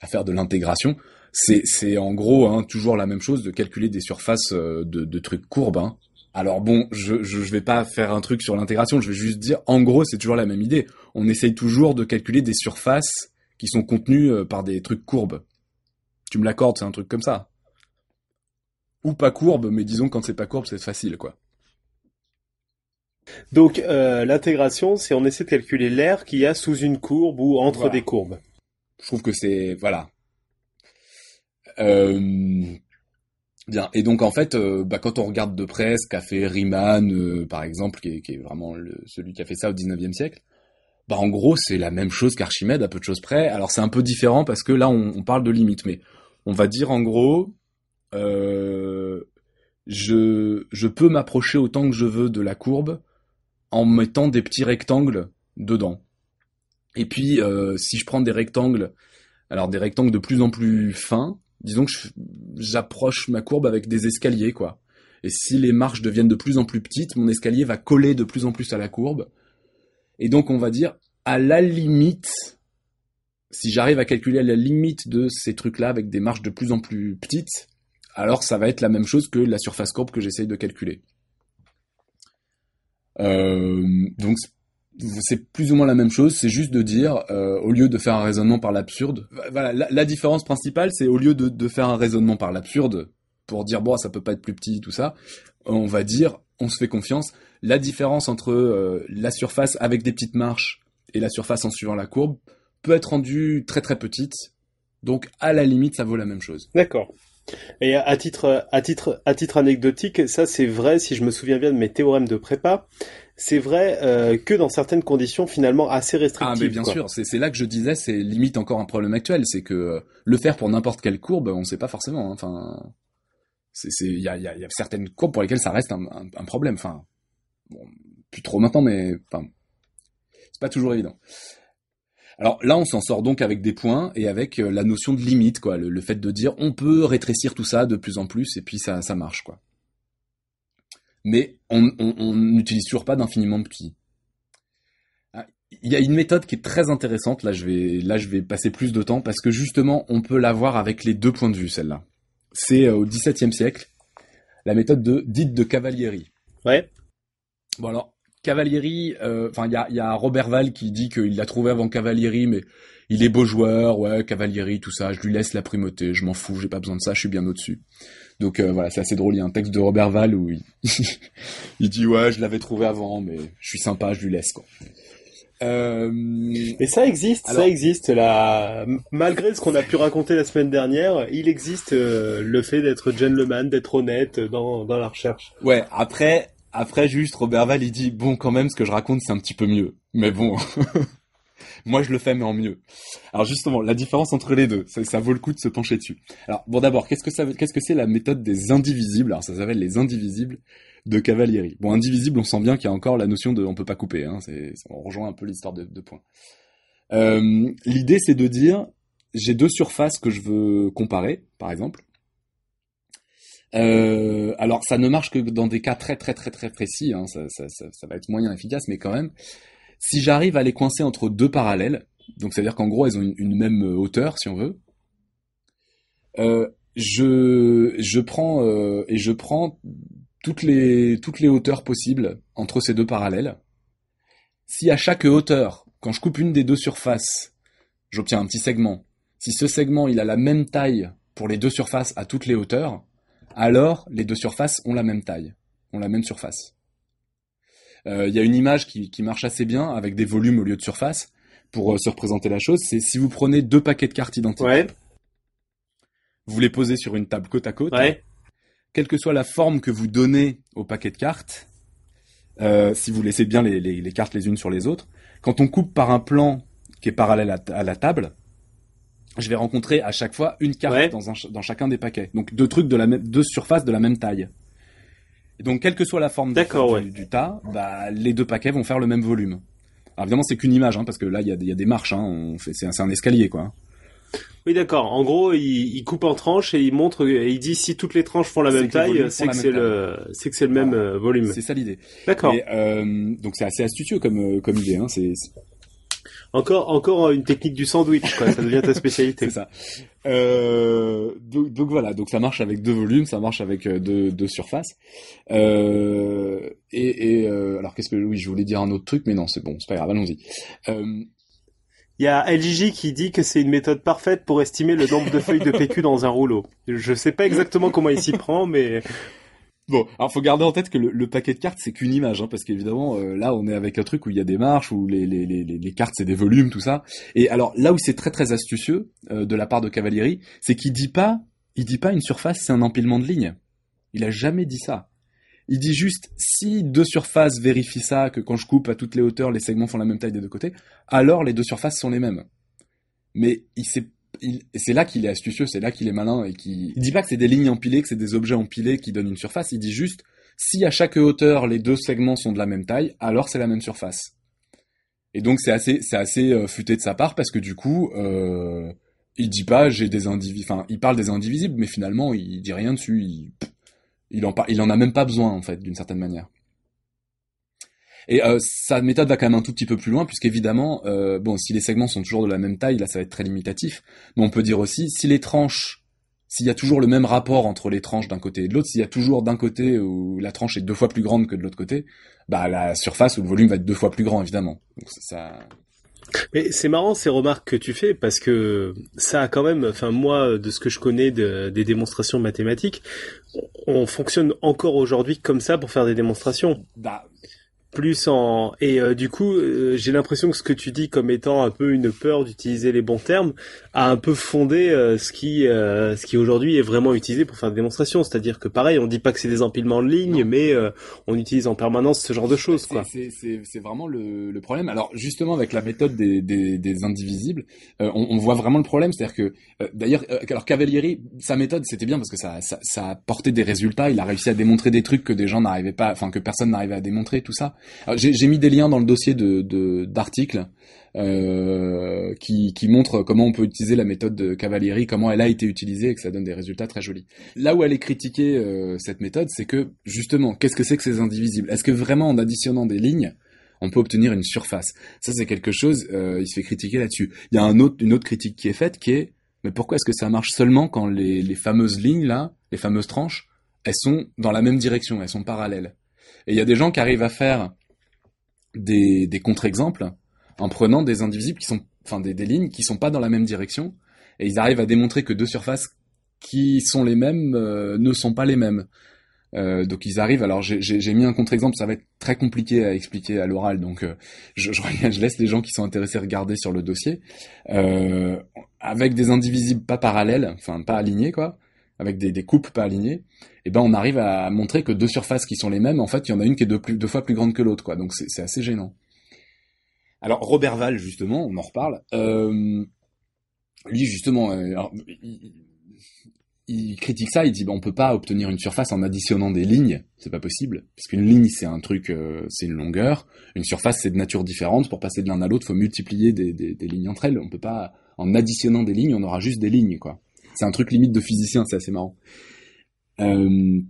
à faire de l'intégration, c'est en gros hein, toujours la même chose de calculer des surfaces de, trucs courbes. Hein. Alors bon, je, je, je vais pas faire un truc sur l'intégration, je vais juste dire en gros c'est toujours la même idée. On essaye toujours de calculer des surfaces qui sont contenues par des trucs courbes tu me l'accordes, c'est un truc comme ça. Ou pas courbe, mais disons quand c'est pas courbe, c'est facile, quoi. Donc euh, l'intégration, c'est on essaie de calculer l'air qu'il y a sous une courbe ou entre des courbes. Je trouve que c'est voilà. Euh, bien. Et donc en fait, euh, bah, quand on regarde de près ce qu'a fait Riemann, par exemple, qui est, vraiment celui qui a fait ça au 19e siècle, bah en gros c'est la même chose qu'Archimède à peu de choses près. Alors c'est un peu différent parce que là on, parle de limites, mais on va dire en gros, euh, je, je peux m'approcher autant que je veux de la courbe en mettant des petits rectangles dedans. Et puis, euh, si je prends des rectangles, alors des rectangles de plus en plus fins, disons que j'approche ma courbe avec des escaliers, quoi. Et si les marches deviennent de plus en plus petites, mon escalier va coller de plus en plus à la courbe. Et donc, on va dire, à la limite, si j'arrive à calculer la limite de ces trucs-là avec des marges de plus en plus petites, alors ça va être la même chose que la surface courbe que j'essaye de calculer. Euh, donc c'est plus ou moins la même chose, c'est juste de dire, euh, au lieu de faire un raisonnement par l'absurde, voilà, la, différence principale, c'est au lieu de, faire un raisonnement par l'absurde, pour dire, bon, ça peut pas être plus petit, tout ça, on va dire, on se fait confiance, la différence entre euh, la surface avec des petites marches et la surface en suivant la courbe, peut être rendue très très petite. Donc à la limite, ça vaut la même chose. D'accord. Et à titre, à titre, à titre anecdotique, ça c'est vrai si je me souviens bien de mes théorèmes de prépa. C'est vrai euh, que dans certaines conditions finalement assez restrictives. Ah mais bien sûr, c'est là que je disais, c'est limite encore un problème actuel, c'est que euh, le faire pour n'importe quelle courbe, on ne sait pas forcément. Hein. C'est il y a, y, certaines courbes pour lesquelles ça reste un, problème. Enfin, plus trop maintenant, mais enfin, C'est pas toujours évident. Alors là, on s'en sort donc avec des points et avec la notion de limite, quoi. Le, fait de dire on peut rétrécir tout ça de plus en plus et puis ça, marche, quoi. Mais on n'utilise toujours pas d'infiniment petit il y a une méthode qui est très intéressante. Là, je vais, là, je vais passer plus de temps parce que justement, on peut l'avoir avec les deux points de vue, celle-là. C'est euh, au XVIIe siècle, la méthode de dite de Cavalieri. Ouais. Bon alors, Cavalieri, euh, enfin, il y a, y a Robert Val qui dit qu'il l'a trouvé avant Cavalieri, mais il est beau joueur, ouais, Cavalieri, tout ça. Je lui laisse la primauté. Je m'en fous, j'ai pas besoin de ça. Je suis bien au-dessus. Donc euh, voilà, c'est assez drôle. Il y a un texte de Robert Val où il, il dit ouais, je l'avais trouvé avant, mais je suis sympa, je lui laisse quoi. Euh... Mais ça existe, ça existe. Là, malgré ce qu'on a pu raconter la semaine dernière, il existe euh, le fait d'être gentleman, d'être honnête dans, dans la recherche. Ouais. Après, après juste Robert Val, il dit bon quand même ce que je raconte c'est un petit peu mieux. Mais bon, moi je le fais mais en mieux. Alors justement, la différence entre les deux, ça, ça vaut le coup de se pencher dessus. Alors bon d'abord, qu'est-ce que ça, qu'est-ce que c'est la méthode des indivisibles? Alors ça s'appelle les indivisibles de Cavalieri. Bon, indivisible, on sent bien qu'il y a encore la notion de on peut pas couper. Hein, c'est, on rejoint un peu l'histoire de, de points. Euh, l'idée, c'est de dire j'ai deux surfaces que je veux comparer, par exemple. Euh, alors, ça ne marche que dans des cas très très très très précis. Hein, ça, va être moyen efficace, mais quand même, si j'arrive à les coincer entre deux parallèles, donc c'est à dire qu'en gros, elles ont une, même hauteur, si on veut. Euh, je je prends euh, et je prends toutes les, toutes les hauteurs possibles entre ces deux parallèles. Si à chaque hauteur, quand je coupe une des deux surfaces, j'obtiens un petit segment, si ce segment il a la même taille pour les deux surfaces à toutes les hauteurs, alors les deux surfaces ont la même taille, ont la même surface. Euh, il y a une image qui, qui, marche assez bien avec des volumes au lieu de surface pour euh, se représenter la chose. C'est si vous prenez deux paquets de cartes identiques, vous les posez sur une table côte à côte, quelle que soit la forme que vous donnez au paquet de cartes, euh, si vous laissez bien les, cartes les unes sur les autres, quand on coupe par un plan qui est parallèle à, la table, je vais rencontrer à chaque fois une carte dans, chacun des paquets. Donc deux trucs de la même, deux surfaces de la même taille. Et donc quelle que soit la forme du, tas, bah, les deux paquets vont faire le même volume. Alors évidemment c'est qu'une image, hein, parce que là il y a, des marches, hein, c'est un, un escalier quoi. Oui, d'accord. En gros, il, coupe en tranches et il montre et il dit si toutes les tranches font la même taille, c'est que c'est le, c'est que c'est le même euh, volume. C'est ça l'idée. D'accord. Euh, donc c'est assez astucieux comme euh, comme idée. Hein. C'est encore encore une technique du sandwich. Quoi. ça devient ta spécialité. c'est ça. Euh, donc, donc, voilà. Donc ça marche avec deux volumes, ça marche avec deux, deux surfaces. et, et alors qu'est-ce que oui, je voulais dire un autre truc, mais non, c'est bon, c'est pas grave. Allons-y. Il y a LGJ qui dit que c'est une méthode parfaite pour estimer le nombre de feuilles de PQ dans un rouleau. Je sais pas exactement comment il s'y prend, mais Bon, alors faut garder en tête que le, paquet de cartes c'est qu'une image, hein, parce qu'évidemment euh, là on est avec un truc où il y a des marches, où les, les, les, les cartes c'est des volumes, tout ça. Et alors là où c'est très très astucieux euh, de la part de Cavalieri, c'est qu'il dit pas, il dit pas une surface c'est un empilement de lignes. Il a jamais dit ça. Il dit juste si deux surfaces vérifient ça, que quand je coupe à toutes les hauteurs, les segments font la même taille des deux côtés, alors les deux surfaces sont les mêmes. Mais c'est là qu'il est astucieux, c'est là qu'il est malin et qui il dit pas que c'est des lignes empilées, que c'est des objets empilés qui donnent une surface. Il dit juste si à chaque hauteur les deux segments sont de la même taille, alors c'est la même surface. Et donc c'est assez c'est assez euh, futé de sa part parce que du coup euh, il dit pas j'ai des indivisibles, enfin il parle des indivisibles, mais finalement il dit rien dessus. Il, il en, il en a même pas besoin en fait, d'une certaine manière. Et euh, sa méthode va quand même un tout petit peu plus loin, puisqu'évidemment, euh, bon, si les segments sont toujours de la même taille, là, ça va être très limitatif. Mais on peut dire aussi, si les tranches, s'il y a toujours le même rapport entre les tranches d'un côté et de l'autre, s'il y a toujours d'un côté où la tranche est deux fois plus grande que de l'autre côté, bah la surface ou le volume va être deux fois plus grand, évidemment. Donc ça, mais c'est marrant ces remarques que tu fais parce que ça a quand même, enfin moi de ce que je connais de, des démonstrations mathématiques, on fonctionne encore aujourd'hui comme ça pour faire des démonstrations. Bah plus en et euh, du coup euh, j'ai l'impression que ce que tu dis comme étant un peu une peur d'utiliser les bons termes a un peu fondé euh, ce qui ce qui aujourd'hui est vraiment utilisé pour faire des démonstrations. C'est-à-dire que pareil on dit pas que c'est des empilements de lignes mais on utilise en permanence ce genre de choses quoi. c'est vraiment le, le, problème. Alors justement avec la méthode des, des, des indivisibles on, on, voit vraiment le problème. C'est-à-dire que d'ailleurs alors Cavalieri sa méthode c'était bien parce que ça, ça ça a porté des résultats. Il a réussi à démontrer des trucs que des gens n'arrivaient pas enfin que personne n'arrivait à démontrer tout ça J'ai mis des liens dans le dossier d'articles euh, qui, montrent comment on peut utiliser la méthode de Cavalieri, comment elle a été utilisée et que ça donne des résultats très jolis. Là où elle est critiquée euh, cette méthode, c'est que justement, qu'est-ce que c'est que ces indivisibles? Est-ce que vraiment en additionnant des lignes, on peut obtenir une surface? Ça, c'est quelque chose. Euh, il se fait critiquer là-dessus. Il y a une autre critique qui est faite, qui est mais pourquoi est-ce que ça marche seulement quand les, les fameuses lignes là, les fameuses tranches, elles sont dans la même direction, elles sont parallèles? Et il y a des gens qui arrivent à faire des, des contre-exemples en prenant des indivisibles qui sont, enfin des, lignes qui sont pas dans la même direction, et ils arrivent à démontrer que deux surfaces qui sont les mêmes euh, ne sont pas les mêmes. Euh, donc ils arrivent. Alors j'ai mis un contre-exemple, ça va être très compliqué à expliquer à l'oral, donc euh, je, je, je, laisse les gens qui sont intéressés regarder sur le dossier. Euh, avec des indivisibles pas parallèles, enfin pas alignés quoi, avec des, des coupes pas alignées, et eh ben on arrive à montrer que deux surfaces qui sont les mêmes, en fait il y en a une qui est deux, plus, deux fois plus grande que l'autre quoi. Donc c'est assez gênant. Alors Robert Val justement, on en reparle. Euh, lui justement, euh, il, il, critique ça, il dit bah, on peut pas obtenir une surface en additionnant des lignes, c'est pas possible, parce qu'une ligne c'est un truc, euh, c'est une longueur, une surface c'est de nature différente. Pour passer de l'un à l'autre, faut multiplier des, des, des, lignes entre elles. On peut pas en additionnant des lignes, on aura juste des lignes quoi. C'est un truc limite de physicien, c'est assez marrant. Euh,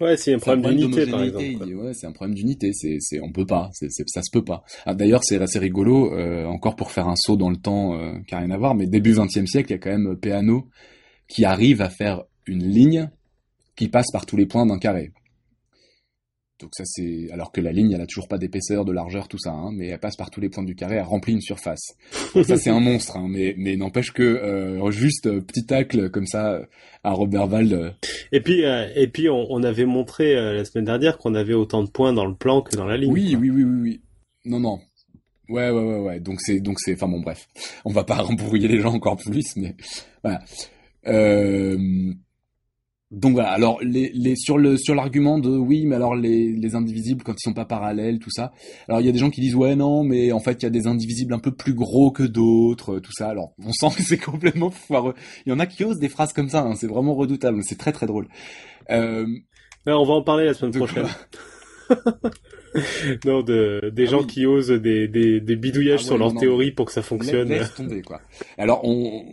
Ouais, c'est un problème d'unité, par exemple. Ouais, c'est un problème d'unité. C'est, c'est, on peut pas. C'est, ça se peut pas. Ah, d'ailleurs, c'est assez rigolo, euh, encore pour faire un saut dans le temps euh, qui a rien à voir, mais début 20e siècle, il y a quand même Peano qui arrive à faire une ligne qui passe par tous les points d'un carré. Donc ça c'est alors que la ligne elle a toujours pas d'épaisseur, de largeur, tout ça, hein, mais elle passe par tous les points du carré, elle remplit une surface. Donc ça c'est un monstre, hein, mais mais n'empêche que euh, juste euh, petit tacle comme ça à Robert Val. Euh. Et puis euh, et puis on, on avait montré euh, la semaine dernière qu'on avait autant de points dans le plan que dans la ligne. Oui oui oui oui oui. Non non. Ouais ouais ouais ouais. Donc c'est donc c'est enfin bon bref. On va pas rembrouiller les gens encore plus, mais voilà. Euh, donc voilà. Alors les, les sur le sur l'argument de oui, mais alors les, les indivisibles quand ils sont pas parallèles, tout ça. Alors il y a des gens qui disent ouais non, mais en fait il y a des indivisibles un peu plus gros que d'autres, tout ça. Alors on sent que c'est complètement foireux. Il y en a qui osent des phrases comme ça. Hein, c'est vraiment redoutable. C'est très très drôle. Euh... Ouais, on va en parler la semaine prochaine. non, de, des ah gens oui. qui osent des, des, des bidouillages ah ouais, sur leur non, théorie pour que ça fonctionne. Laisse tomber, quoi. Alors, on,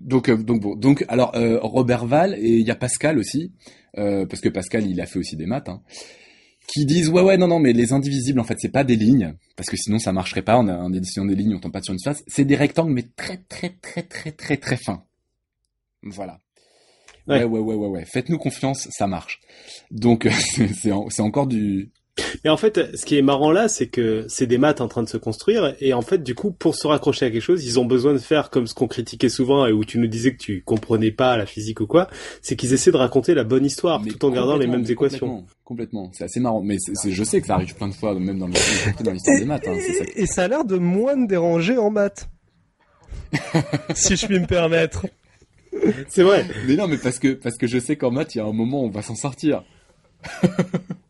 donc, euh, donc bon, donc, alors, euh, Robert Val et il y a Pascal aussi, euh, parce que Pascal, il a fait aussi des maths, hein, qui disent, ouais, ouais, non, non, mais les indivisibles, en fait, c'est pas des lignes, parce que sinon, ça marcherait pas, en, en édition des lignes, on tombe pas sur une face, c'est des rectangles, mais très, très, très, très, très, très fins. Voilà. Ouais, ouais, ouais, ouais, ouais. Faites-nous confiance, ça marche. Donc, c'est encore du, mais en fait, ce qui est marrant là, c'est que c'est des maths en train de se construire, et en fait, du coup, pour se raccrocher à quelque chose, ils ont besoin de faire comme ce qu'on critiquait souvent et où tu nous disais que tu comprenais pas la physique ou quoi, c'est qu'ils essaient de raconter la bonne histoire mais tout en gardant les mêmes équations. Complètement, c'est assez marrant. Mais c je sais que ça arrive plein de fois, même dans l'histoire des maths. Hein, ça et ça a l'air de moins me déranger en maths, si je puis me permettre. C'est vrai. Mais non, mais parce que parce que je sais qu'en maths, il y a un moment où on va s'en sortir.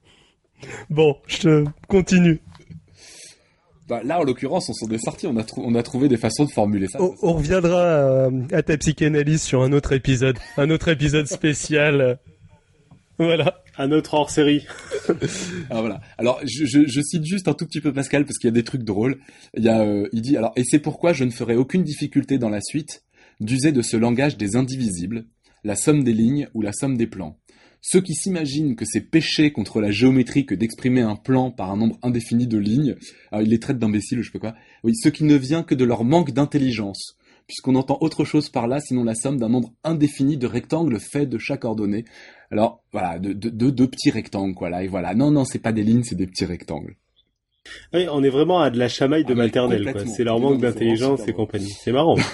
Bon, je te continue. Bah, là, en l'occurrence, on s'en est sorti. On a, on a trouvé des façons de formuler ça. On, on reviendra euh, à ta psychanalyse sur un autre épisode, un autre épisode spécial. Voilà. Un autre hors série. alors voilà. Alors je, je, je, cite juste un tout petit peu Pascal parce qu'il y a des trucs drôles. Il y a, euh, il dit alors et c'est pourquoi je ne ferai aucune difficulté dans la suite d'user de ce langage des indivisibles, la somme des lignes ou la somme des plans. Ceux qui s'imaginent que c'est péché contre la géométrie que d'exprimer un plan par un nombre indéfini de lignes, alors il les traite d'imbéciles ou je sais pas quoi, oui, ce qui ne vient que de leur manque d'intelligence, puisqu'on entend autre chose par là sinon la somme d'un nombre indéfini de rectangles faits de chaque ordonnée. Alors voilà, de deux de, de petits rectangles, quoi, là, et voilà. Non, non, c'est pas des lignes, c'est des petits rectangles. Oui, on est vraiment à de la chamaille de ah, maternelle, quoi. C'est leur manque d'intelligence et compagnie. C'est marrant.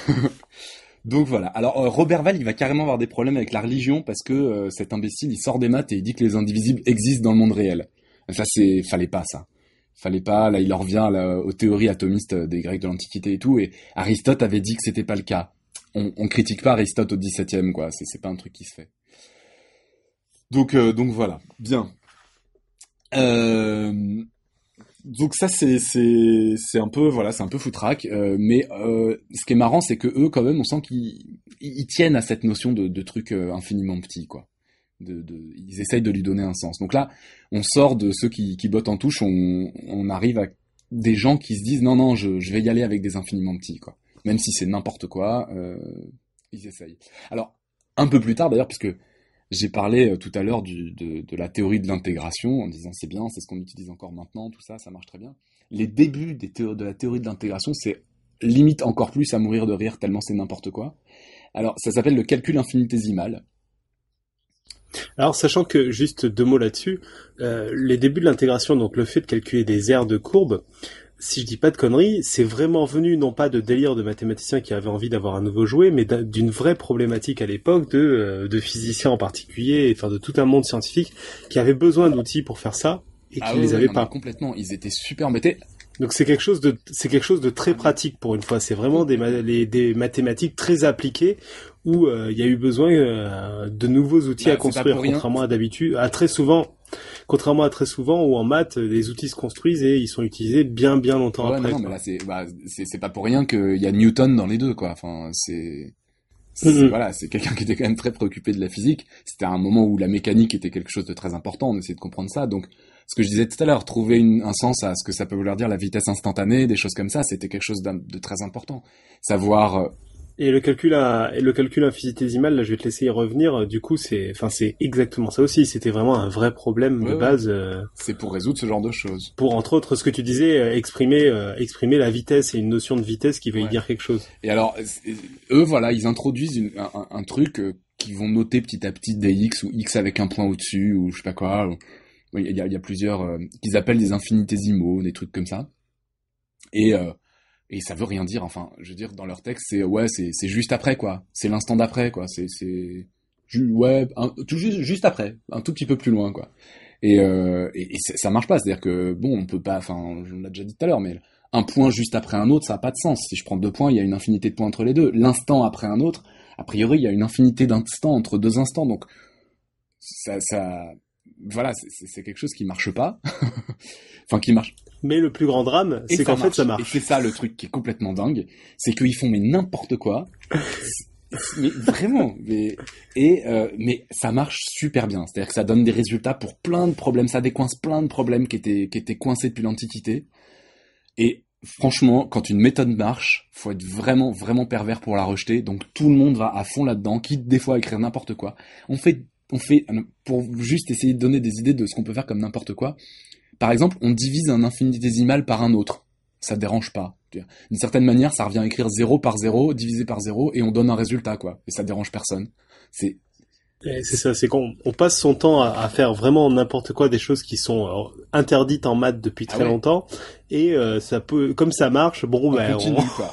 Donc voilà. Alors euh, Robert Val, il va carrément avoir des problèmes avec la religion parce que euh, cet imbécile, il sort des maths et il dit que les indivisibles existent dans le monde réel. Ça, c'est fallait pas ça. Fallait pas. Là, il en revient aux théories atomistes des Grecs de l'Antiquité et tout. Et Aristote avait dit que c'était pas le cas. On, on critique pas Aristote au XVIIe, quoi. C'est, c'est pas un truc qui se fait. Donc, euh, donc voilà. Bien. Euh, donc ça c'est c'est c'est un peu voilà c'est un peu foutraque euh, mais euh, ce qui est marrant c'est que eux quand même on sent qu'ils ils tiennent à cette notion de, de truc euh, infiniment petit quoi De, de, ils essayent de lui donner un sens. Donc là, on sort de ceux qui, qui bottent en touche, on, on arrive à des gens qui se disent non non, je, je vais y aller avec des infiniment petits quoi. Même si c'est n'importe quoi, euh, ils essayent. Alors un peu plus tard d'ailleurs, puisque j'ai parlé euh, tout à l'heure de, de, la théorie de l'intégration en disant c'est bien, c'est ce qu'on utilise encore maintenant, tout ça, ça marche très bien. Les débuts des de la théorie de l'intégration, c'est limite encore plus à mourir de rire tellement c'est n'importe quoi. Alors ça s'appelle le calcul infinitésimal. Alors, sachant que, juste deux mots là-dessus, euh, les débuts de l'intégration, donc le fait de calculer des aires de courbes, si je dis pas de conneries, c'est vraiment venu non pas de délire de mathématiciens qui avaient envie d'avoir un nouveau jouet, mais d'une vraie problématique à l'époque de, euh, de physiciens en particulier, enfin de tout un monde scientifique qui avait besoin d'outils pour faire ça et ah qui les avait pas. Complètement, ils étaient super embêtés. Donc c'est quelque chose de c'est quelque chose de très pratique pour une fois. C'est vraiment des, des mathématiques très appliquées où euh, il y a eu besoin euh, de nouveaux outils bah, à construire, contrairement à d'habitude, à très souvent, contrairement à très souvent où en maths les outils se construisent et ils sont utilisés bien bien longtemps après. Non, mais là c'est bah, c'est pas pour rien qu'il y a Newton dans les deux quoi. Enfin c'est mm-hmm. voilà, c'est quelqu'un qui était quand même très préoccupé de la physique. C'était un moment où la mécanique était quelque chose de très important. On essayait de comprendre ça. Donc, ce que je disais tout à l'heure, trouver un sens à ce que ça peut vouloir dire la vitesse instantanée, des choses comme ça, c'était quelque chose de très important. Savoir. Euh, et le calcul à, et le calcul infinitésimal, là, je vais te laisser y revenir. Du coup, c'est, enfin, c'est exactement ça aussi. C'était vraiment un vrai problème de base. Euh, c'est pour résoudre ce genre de choses. Pour entre autres, ce que tu disais, euh, exprimer, exprimer la vitesse et une notion de vitesse qui veut y dire quelque chose. Et alors, eux, voilà, ils introduisent un, un, truc qui vont noter petit à petit des x ou x avec un point au-dessus ou je sais pas quoi il y a, y a, plusieurs euh, qu'ils appellent des infinitésimaux, des trucs comme ça. Et euh, et ça veut rien dire. Enfin, je veux dire, dans leur texte, c'est ouais, c'est juste après quoi. C'est l'instant d'après quoi. C'est c'est ouais, tout juste juste après, un tout petit peu plus loin quoi. Et euh, et, ça marche pas. C'est-à-dire que bon, on peut pas. Enfin, on l'a déjà dit tout à l'heure, mais un point juste après un autre, ça a pas de sens. Si je prends deux points, il y a une infinité de points entre les deux. L'instant après un autre, a priori, il y a une infinité d'instants entre deux instants. Donc ça, ça, voilà, c'est quelque chose qui marche pas. enfin, qui marche. Mais le plus grand drame, c'est qu'en fait, ça marche. Et c'est ça le truc qui est complètement dingue, c'est qu'ils font mais n'importe quoi. mais vraiment, mais et euh, mais ça marche super bien. C'est-à-dire que ça donne des résultats pour plein de problèmes, ça décoince plein de problèmes qui étaient qui étaient coincés depuis l'Antiquité. Et franchement, quand une méthode marche, faut être vraiment vraiment pervers pour la rejeter. Donc tout le monde va à fond là-dedans, quitte des fois à écrire n'importe quoi. On fait on fait, pour juste essayer de donner des idées de ce qu'on peut faire comme n'importe quoi, par exemple, on divise un infinitésimal par un autre. Ça dérange pas. D'une certaine manière, ça revient à écrire 0 par 0, divisé par 0, et on donne un résultat, quoi. Et ça dérange personne. C'est c'est ça, c'est qu'on on passe son temps à, faire vraiment n'importe quoi, des choses qui sont euh, interdites en maths depuis très ah longtemps, et euh, ça peut, comme ça marche, bon, on, ben,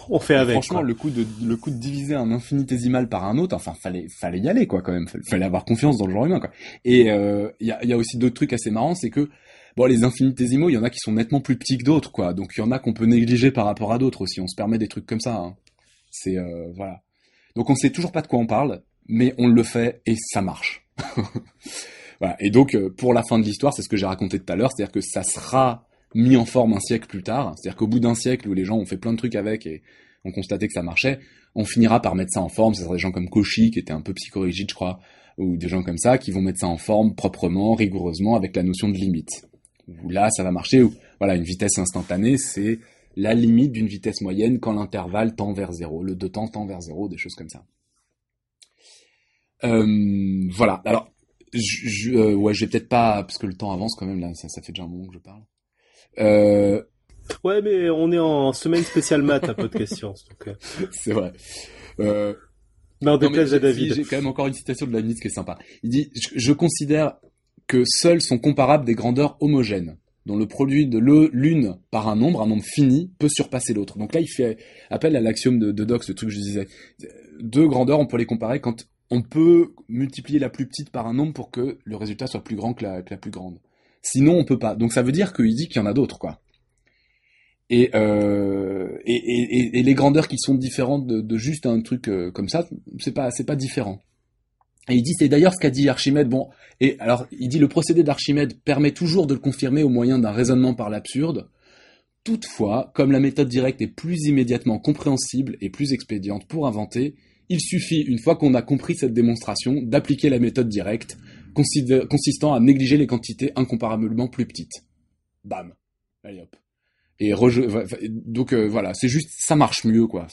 on, fait avec. Franchement, le coup de le coup de diviser un infinitésimal par un autre, enfin, fallait fallait y aller quoi, quand même, fallait avoir confiance dans le genre humain quoi. Et euh, il y, a, y a aussi d'autres trucs assez marrants, c'est que bon, les infinitésimaux, il y en a qui sont nettement plus petits que d'autres quoi, donc il y en a qu'on peut négliger par rapport à d'autres aussi. On se permet des trucs comme ça. Hein. C'est voilà. Donc on sait toujours pas de quoi on parle mais on le fait et ça marche. voilà. Et donc, euh, pour la fin de l'histoire, c'est ce que j'ai raconté tout à l'heure, c'est-à-dire que ça sera mis en forme un siècle plus tard, c'est-à-dire qu'au bout d'un siècle où les gens ont fait plein de trucs avec et ont constaté que ça marchait, on finira par mettre ça en forme, ce sera des gens comme Cauchy, qui était un peu psychorigide, je crois, ou des gens comme ça, qui vont mettre ça en forme proprement, rigoureusement, avec la notion de limite. Où là, ça va marcher, ou voilà, une vitesse instantanée, c'est la limite d'une vitesse moyenne quand l'intervalle tend vers zéro, le deux temps tend vers zéro, des choses comme ça. Euh, voilà. Alors, je, euh, ouais, je vais peut-être pas parce que le temps avance quand même là. Ça, ça fait déjà un moment que je parle. Euh... Ouais, mais on est en semaine spéciale maths à Podcast Science. Donc... C'est vrai. Euh... Non, déplaise à David. J'ai quand même encore une citation de la ministre qui est sympa. Il dit je, je considère que seuls sont comparables des grandeurs homogènes dont le produit de l'une par un nombre, un nombre fini, peut surpasser l'autre. Donc là, il fait appel à l'axiome de, de Dox, le truc que je disais. Deux grandeurs, on peut les comparer quand on peut multiplier la plus petite par un nombre pour que le résultat soit plus grand que la, plus grande. Sinon, on peut pas. Donc ça veut dire qu'il dit qu'il y en a d'autres, quoi. Et, euh, les grandeurs qui sont différentes de, juste un truc euh, comme ça, c'est pas c'est pas différent. Et il dit c'est d'ailleurs ce qu'a dit Archimède. Bon, et alors il dit le procédé d'Archimède permet toujours de le confirmer au moyen d'un raisonnement par l'absurde. Toutefois, comme la méthode directe est plus immédiatement compréhensible et plus expédiente pour inventer, il suffit, une fois qu'on a compris cette démonstration, d'appliquer la méthode directe, consistant à négliger les quantités incomparablement plus petites. Bam. Allez hop. Et donc euh, voilà, c'est juste ça marche mieux quoi.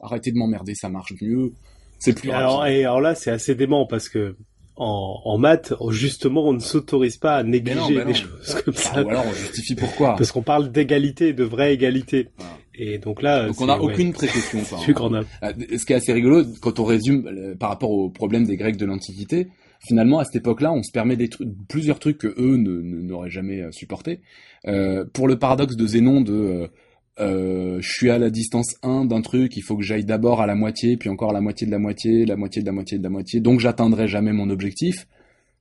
Arrêtez de m'emmerder, ça marche mieux. C'est plus alors, et alors là, c'est assez dément parce que en, en maths, justement, on ne s'autorise pas à négliger des choses comme ça. Ou alors on justifie pourquoi. Parce qu'on parle d'égalité, de vraie égalité. Et donc là, donc on n'a aucune précaution. Enfin, euh, Ce qui est assez rigolo, quand on résume euh, par rapport au problème des Grecs de l'Antiquité, finalement à cette époque-là, on se permet des trucs, plusieurs trucs que eux n'auraient jamais euh, supporté. Euh, pour le paradoxe de Zénon de euh, je suis à la distance 1 d'un truc, il faut que j'aille d'abord à la moitié, puis encore à la moitié de la moitié, la moitié de la moitié de la moitié, donc j'atteindrai jamais mon objectif.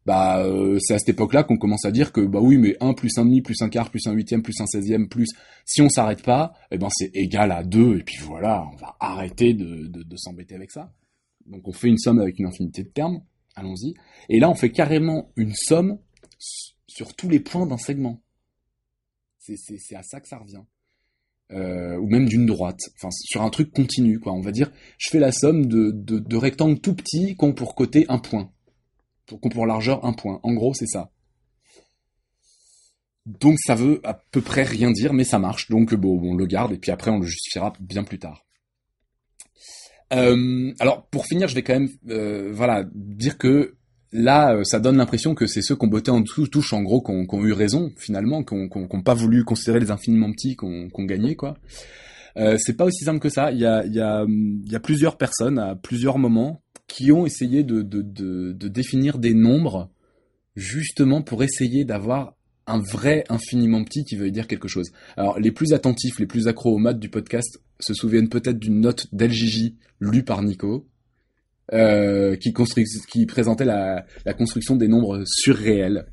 Bah, euh, c'est à cette époque-là qu'on commence à dire que bah oui, mais 1 plus 1 demi plus un quart plus un huitième plus un seizième plus, si on s'arrête pas, eh ben c'est égal à 2 et puis voilà, on va arrêter de, de, de s'embêter avec ça. Donc on fait une somme avec une infinité de termes, allons-y. Et là, on fait carrément une somme sur tous les points d'un segment. C'est à ça que ça revient euh, ou même d'une droite, enfin sur un truc continu quoi. On va dire, je fais la somme de, de, rectangles tout petits qui ont pour côté un point, qui ont pour largeur un point. En gros, c'est ça. Donc ça veut à peu près rien dire, mais ça marche. Donc bon, on le garde et puis après on le justifiera bien plus tard. Euh, alors pour finir, je vais quand même euh, voilà dire que là, euh, ça donne l'impression que c'est ceux qui ont botté en touche, en gros, qui ont, eu raison, finalement, qui n'ont pas voulu considérer les infiniment petits, qui ont, gagné, quoi. Euh, c'est pas aussi simple que ça. Il y a, y, a, y a plusieurs personnes, à plusieurs moments, qui ont essayé de, de, de, de définir des nombres, justement pour essayer d'avoir un vrai infiniment petit qui veut dire quelque chose. Alors, les plus attentifs, les plus accros aux maths du podcast se souviennent peut-être d'une note d'LJJ lue par Nico, euh, qui, qui présentait la, la, construction des nombres surréels.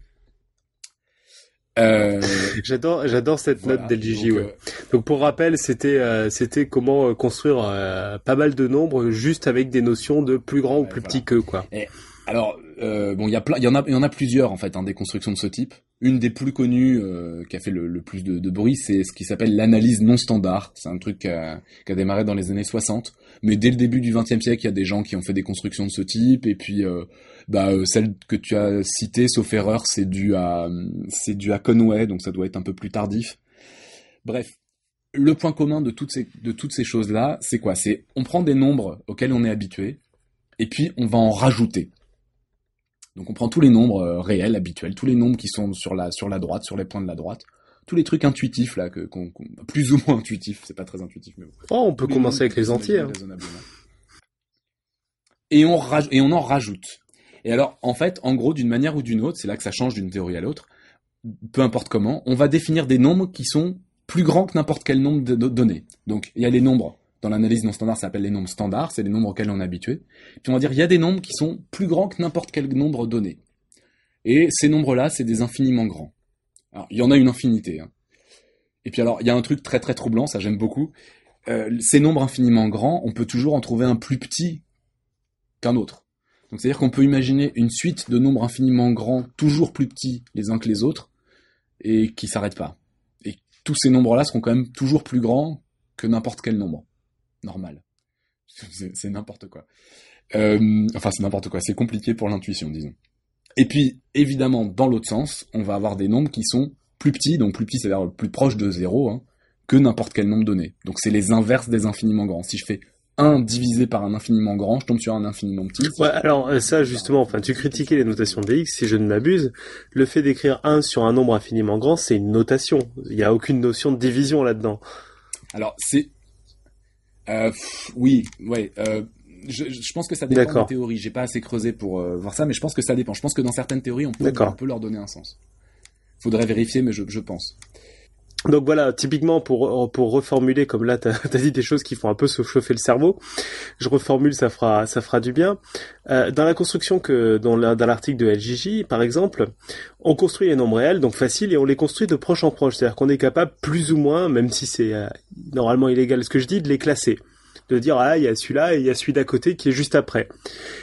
Euh... j'adore, j'adore cette note d'LGJ. Donc, ouais. Euh, donc pour rappel, c'était euh, c'était comment euh, construire pas mal de nombres juste avec des notions de plus grand ou plus petit que quoi. Et alors bon, il y y en a, y en a plusieurs en fait, hein, des constructions de ce type. Une des plus connues qui a fait le, le plus de, de bruit, c'est ce qui s'appelle l'analyse non standard. C'est un truc qui a, a démarré dans les années 60 mais dès le début du XXe siècle, il y a des gens qui ont fait des constructions de ce type, et puis euh, bah, euh, celle que tu as citée, sauf erreur, c'est dû à c'est dû à Conway, donc ça doit être un peu plus tardif. Bref, le point commun de toutes ces de toutes ces choses là, c'est quoi? C'est on prend des nombres auxquels on est habitué, et puis on va en rajouter. Donc on prend tous les nombres euh, réels, habituels, tous les nombres qui sont sur la sur la droite, sur les points de la droite, tous les trucs intuitifs là, que, plus ou moins intuitifs, c'est pas très intuitif, mais bon. Oh, on peut commencer avec les entiers. Hein. Et on et on en rajoute. Et alors, en fait, en gros, d'une manière ou d'une autre, c'est là que ça change d'une théorie à l'autre. Peu importe comment, on va définir des nombres qui sont plus grands que n'importe quel nombre de données. Donc, il y a les nombres dans l'analyse non standard, ça s'appelle les nombres standards, c'est les nombres auxquels on est habitué. Puis on va dire, il y a des nombres qui sont plus grands que n'importe quel nombre donné. Et ces nombres-là, c'est des infiniment grands. Alors, il y en a une infinité. Hein. Et puis alors, il y a un truc très très troublant, ça j'aime beaucoup. Euh, ces nombres infiniment grands, on peut toujours en trouver un plus petit qu'un autre. Donc c'est-à-dire qu'on peut imaginer une suite de nombres infiniment grands, toujours plus petits les uns que les autres, et qui s'arrêtent pas. Et tous ces nombres-là seront quand même toujours plus grands que n'importe quel nombre. Normal. C'est n'importe quoi. Euh, enfin, c'est n'importe quoi. C'est compliqué pour l'intuition, disons. Et puis, évidemment, dans l'autre sens, on va avoir des nombres qui sont plus petits, donc plus petits, c'est-à-dire plus proches de zéro, hein, que n'importe quel nombre donné. Donc c'est les inverses des infiniment grands. Si je fais 1 divisé par un infiniment grand, je tombe sur un infiniment petit. Ouais, alors euh, ça justement, enfin tu critiquais les notations de x, si je ne m'abuse, le fait d'écrire 1 sur un nombre infiniment grand, c'est une notation. Il n'y a aucune notion de division là-dedans. Alors c'est... Euh, oui, ouais. Euh, je, je, pense que ça dépend de la théorie. J'ai pas assez creusé pour euh, voir ça, mais je pense que ça dépend. Je pense que dans certaines théories, on peut, on peut leur donner un sens. Faudrait vérifier, mais je, je pense. Donc voilà, typiquement pour pour reformuler, comme là tu as, dit des choses qui font un peu se chauffer le cerveau, je reformule, ça fera ça fera du bien. Euh, dans la construction que dans l'article de LJJ, par exemple, on construit les nombres réels, donc facile, et on les construit de proche en proche, c'est-à-dire qu'on est capable plus ou moins, même si c'est euh, normalement illégal ce que je dis, de les classer de dire ah il y a celui-là et il y a celui d'à côté qui est juste après.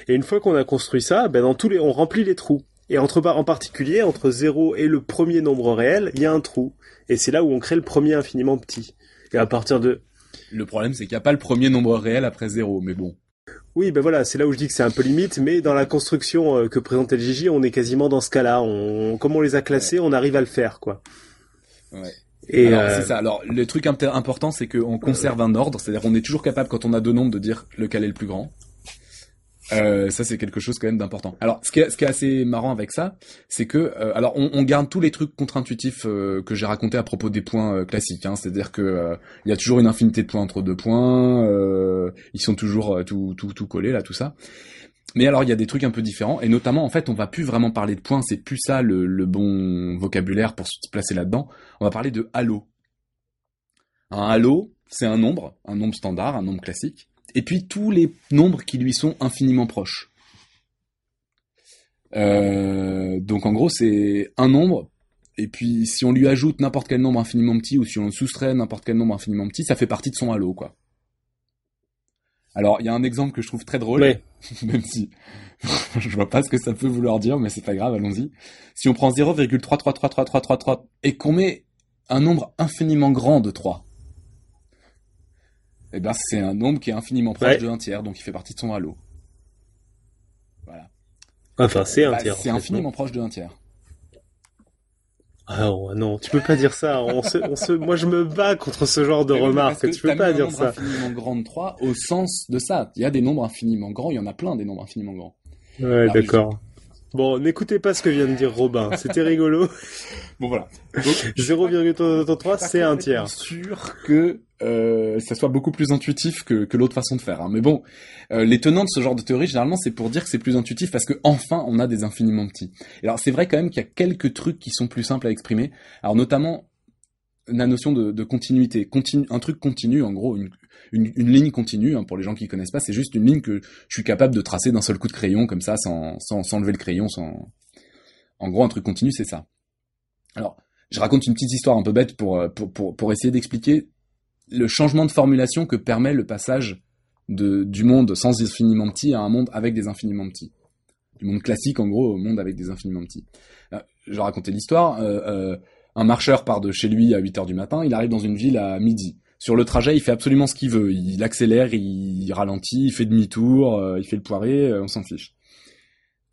Et une fois qu'on a construit ça, ben dans tous les on remplit les trous. Et entre en particulier entre 0 et le premier nombre réel, il y a un trou. Et c'est là où on crée le premier infiniment petit. Et à partir de le problème c'est qu'il n'y a pas le premier nombre réel après 0, mais bon. Oui, ben voilà, c'est là où je dis que c'est un peu limite, mais dans la construction euh, que présentait le Gigi, on est quasiment dans ce cas-là. On, comme on les a classés, on arrive à le faire, quoi. Ouais. Et Alors, euh, c'est ça. Alors, le truc imp- important, c'est qu'on conserve un ordre, c'est-à-dire qu'on est toujours capable, quand on a deux nombres, de dire lequel est le plus grand. Euh, ça, c'est quelque chose quand même d'important. Alors, ce qui, est, ce qui est assez marrant avec ça, c'est que, euh, alors, on, on garde tous les trucs contre-intuitifs euh, que j'ai racontés à propos des points euh, classiques. Hein, c'est-à-dire que euh, il y a toujours une infinité de points entre deux points. ils sont toujours tout, tout, tout collés là, tout ça. Mais alors, il y a des trucs un peu différents, et notamment, en fait, on va plus vraiment parler de points. C'est plus ça le, le bon vocabulaire pour se placer là-dedans. On va parler de halo. Un halo, c'est un nombre, un nombre standard, un nombre classique, et puis tous les nombres qui lui sont infiniment proches. Euh, donc en gros, c'est un nombre, et puis si on lui ajoute n'importe quel nombre infiniment petit, ou si on soustrait n'importe quel nombre infiniment petit, ça fait partie de son halo, quoi. Alors, il y a un exemple que je trouve très drôle, Ouais. même si je vois pas ce que ça peut vouloir dire, mais c'est pas grave, allons-y. Si on prend 0,33333333 et qu'on met un nombre infiniment grand de 3, eh ben c'est un nombre qui est infiniment proche Ouais. de 1 tiers, donc il fait partie de son halo. Voilà. enfin, c'est un Bah, tiers. c'est en fait, infiniment proche de 1 tiers. non Ah oh, non, tu peux pas dire ça. On se, on se, moi, je me bats contre ce genre de oui, remarques. que Tu peux pas un dire ça. infiniment grand de 3 au sens de ça. Il y a des nombres infiniment grands, il y en a plein des nombres infiniment grands. Ouais, Ah, d'accord. Bon, n'écoutez pas ce que vient de dire Robin. C'était rigolo. Bon voilà. 0,33, c'est un tiers. sûr que euh, ça soit beaucoup plus intuitif que, que l'autre façon de faire. hein. Mais bon, euh, les de ce genre de théorie, généralement, c'est pour dire que c'est plus intuitif parce que enfin, on a des infiniment petits. Et alors, c'est vrai quand même qu'il y a quelques trucs qui sont plus simples à exprimer. Alors, notamment la notion de, de continuité. Continu, un truc continu, en gros, une, une, ligne continue, hein, pour les gens qui connaissent pas, c'est juste une ligne que je suis capable de tracer d'un seul coup de crayon, comme ça, sans, sans, sans lever le crayon, sans... En gros, un truc continu, c'est ça. Alors, je raconte une petite histoire un peu bête pour, euh, pour, pour essayer d'expliquer le changement de formulation que permet le passage de, du monde sans infiniment petit à un monde avec des infiniment petits. Du monde classique, en gros, au monde avec des infiniment petits. Euh, je raconter l'histoire. Euh, euh, un marcheur part de chez lui à 8 heures du matin, il arrive dans une ville à midi. Sur le trajet, il fait absolument ce qu'il veut. Il accélère, il ralentit, il fait demi-tour, il fait le poiré, on s'en fiche.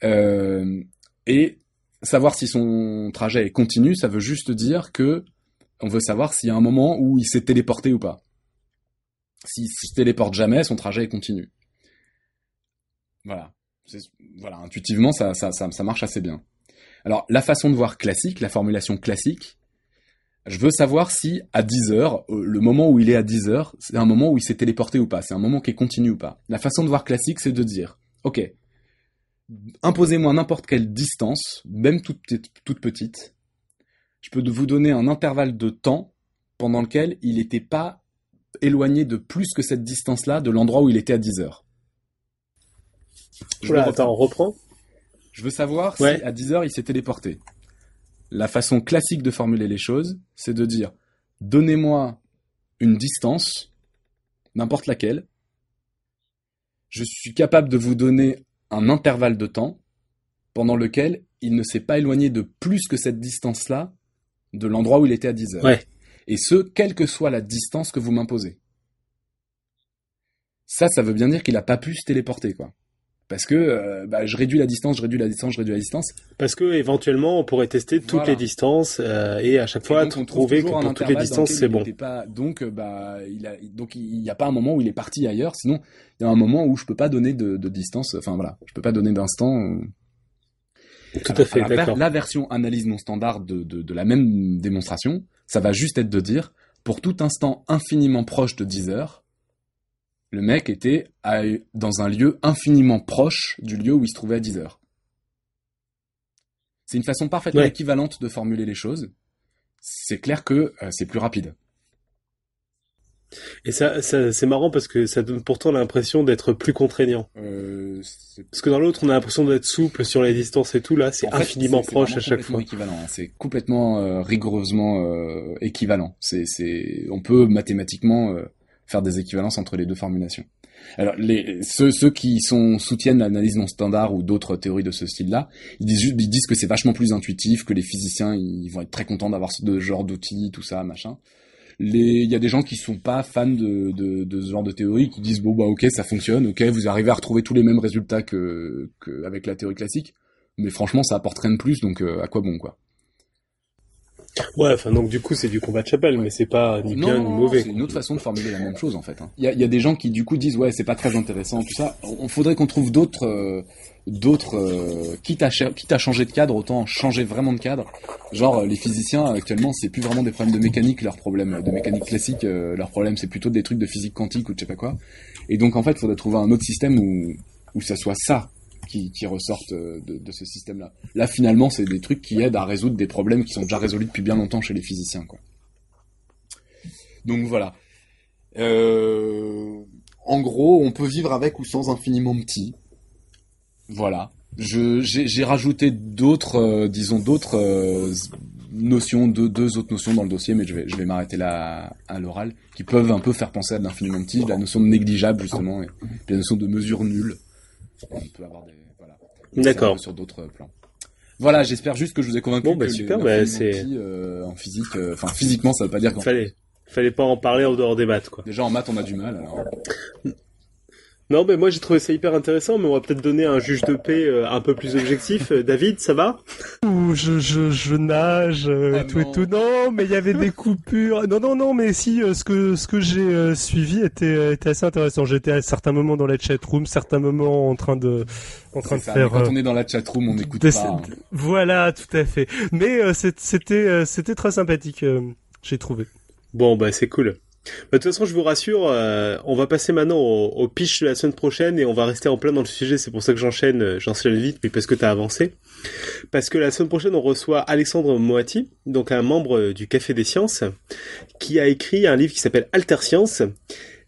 Et savoir si son trajet est continu, ça veut juste dire que on veut savoir s'il y a un moment où il s'est téléporté ou pas. S'il se téléporte jamais, son trajet est continu. Voilà. Voilà, intuitivement, ça, marche assez bien. Alors, la façon de voir classique, la formulation classique, je veux savoir si, à 10 heures, euh, le moment où il est à 10 heures, c'est un moment où il s'est téléporté ou pas, c'est un moment qui est continu ou pas. La façon de voir classique, c'est de dire, ok, imposez-moi n'importe quelle distance, même toute petite, je peux vous donner un intervalle de temps pendant lequel il n'était pas éloigné de plus que cette distance-là de l'endroit où il était à 10 heures. Je Oula, le reprends. attends, on reprend? Je veux savoir Ouais. si à 10 heures il s'est téléporté. La façon classique de formuler les choses, c'est de dire donnez-moi une distance, n'importe laquelle. Je suis capable de vous donner un intervalle de temps pendant lequel il ne s'est pas éloigné de plus que cette distance-là de l'endroit où il était à 10 heures. Ouais. Et ce, quelle que soit la distance que vous m'imposez. Ça, ça veut bien dire qu'il n'a pas pu se téléporter, quoi. Parce que euh, bah, je réduis la distance, je réduis la distance, je réduis la distance. Parce que éventuellement, on pourrait tester toutes Voilà. les distances euh, et à chaque fois donc, on trouver que pour toutes les distances, c'est bon. Pas... Donc, euh, bah, il a, donc il n'y a pas un moment où il est parti ailleurs. Sinon, il y a un moment où je peux pas donner de, de distance. Enfin voilà, je peux pas donner d'instant. Tout à fait, Alors, la, version analyse non standard de, de, de la même démonstration, ça va juste être de dire, pour tout instant infiniment proche de 10 heures, le mec était à- dans un lieu infiniment proche du lieu où il se trouvait à 10 heures. C'est une façon parfaitement Ouais. équivalente de formuler les choses. C'est clair que euh, c'est plus rapide. Et ça, ça c'est marrant parce que ça donne pourtant l'impression d'être plus contraignant. Euh, Parce que dans l'autre, on a l'impression d'être souple sur les distances et tout. Là, c'est infiniment proche à chaque fois. équivalent. hein. C'est complètement euh, rigoureusement euh, équivalent. C'est, c'est, on peut mathématiquement euh, faire des équivalences entre les deux formulations. Alors, les, ceux, ceux qui sont, soutiennent l'analyse non standard ou d'autres théories de ce style-là, ils disent, juste- ils disent que c'est vachement plus intuitif, que les physiciens ils vont être très contents d'avoir ce genre d'outils, tout ça, machin. Les, il y a des gens qui sont pas fans de, de, de ce genre de théorie, qui disent bon bah ok ça fonctionne, ok vous arrivez à retrouver tous les mêmes résultats que, que avec la théorie classique, mais franchement ça apporte rien de plus, donc euh, à quoi bon quoi? Ouais, enfin donc du coup c'est du combat de chapelle, mais c'est pas ni bien ni mauvais. C'est une autre façon de formuler la même chose en fait. hein. Il y, a, y a des gens qui du coup disent ouais c'est pas très intéressant tout ça. On faudrait qu'on trouve d'autres euh, d'autres euh, quitte à changer de cadre autant changer vraiment de cadre. Genre euh, les physiciens actuellement c'est plus vraiment des problèmes de mécanique leurs problèmes de mécanique classique euh, leurs problèmes c'est plutôt des trucs de physique quantique ou de je sais pas quoi. Et donc en fait il faudrait trouver un autre système où où ça soit ça qui, qui ressortent euh, de, de ce système-là. Là, finalement, c'est des trucs qui aident à résoudre des problèmes qui sont déjà résolus depuis bien longtemps chez les physiciens, quoi. Donc voilà. Euh, en gros, on peut vivre avec ou sans infiniment petit. Voilà. Je j'ai rajouté d'autres, euh, disons d'autres euh, notions, deux, deux autres notions dans le dossier, mais je vais je vais m'arrêter là à, l'oral, qui peuvent un peu faire penser à de l'infiniment petit, la notion de négligeable justement, et puis la notion de mesure nulle. On peut avoir des voilà. D'accord. Sur d'autres plans. Voilà, j'espère juste que je vous ai convaincu. Bon, bah, que super, bah, c'est- euh, en physique, enfin physiquement, ça veut pas dire qu'en Fallait, fallait pas en parler en dehors des maths quoi. déjà en maths on a du mal. Alors. Non, mais moi j'ai trouvé ça hyper intéressant, mais on va peut-être donner un juge de paix euh, un peu plus objectif. Euh, David, ça va? Ouh, je, je, je nage euh, Ah et tout non. et tout. Non, mais il y avait des coupures. Non, non, non, mais si euh, ce que ce que j'ai euh, suivi était était assez intéressant. J'étais à certains moments dans la chat room, certains moments en train de en train de ça, faire. quand on est dans la chatroom, on pas. hein. Voilà, tout à fait. Mais euh, c'était euh, c'était très sympathique. euh, j'ai trouvé. Bon, bah c'est cool. Bah, de toute façon, je vous rassure, euh, on va passer maintenant au, au pitch de la semaine prochaine et on va rester en plein dans le sujet. C'est pour ça que j'enchaîne, euh, j'enchaîne vite, mais parce que t'as avancé. Parce que la semaine prochaine, on reçoit Alexandre Moati, donc un membre euh, du Café des Sciences, qui a écrit un livre qui s'appelle Alter Science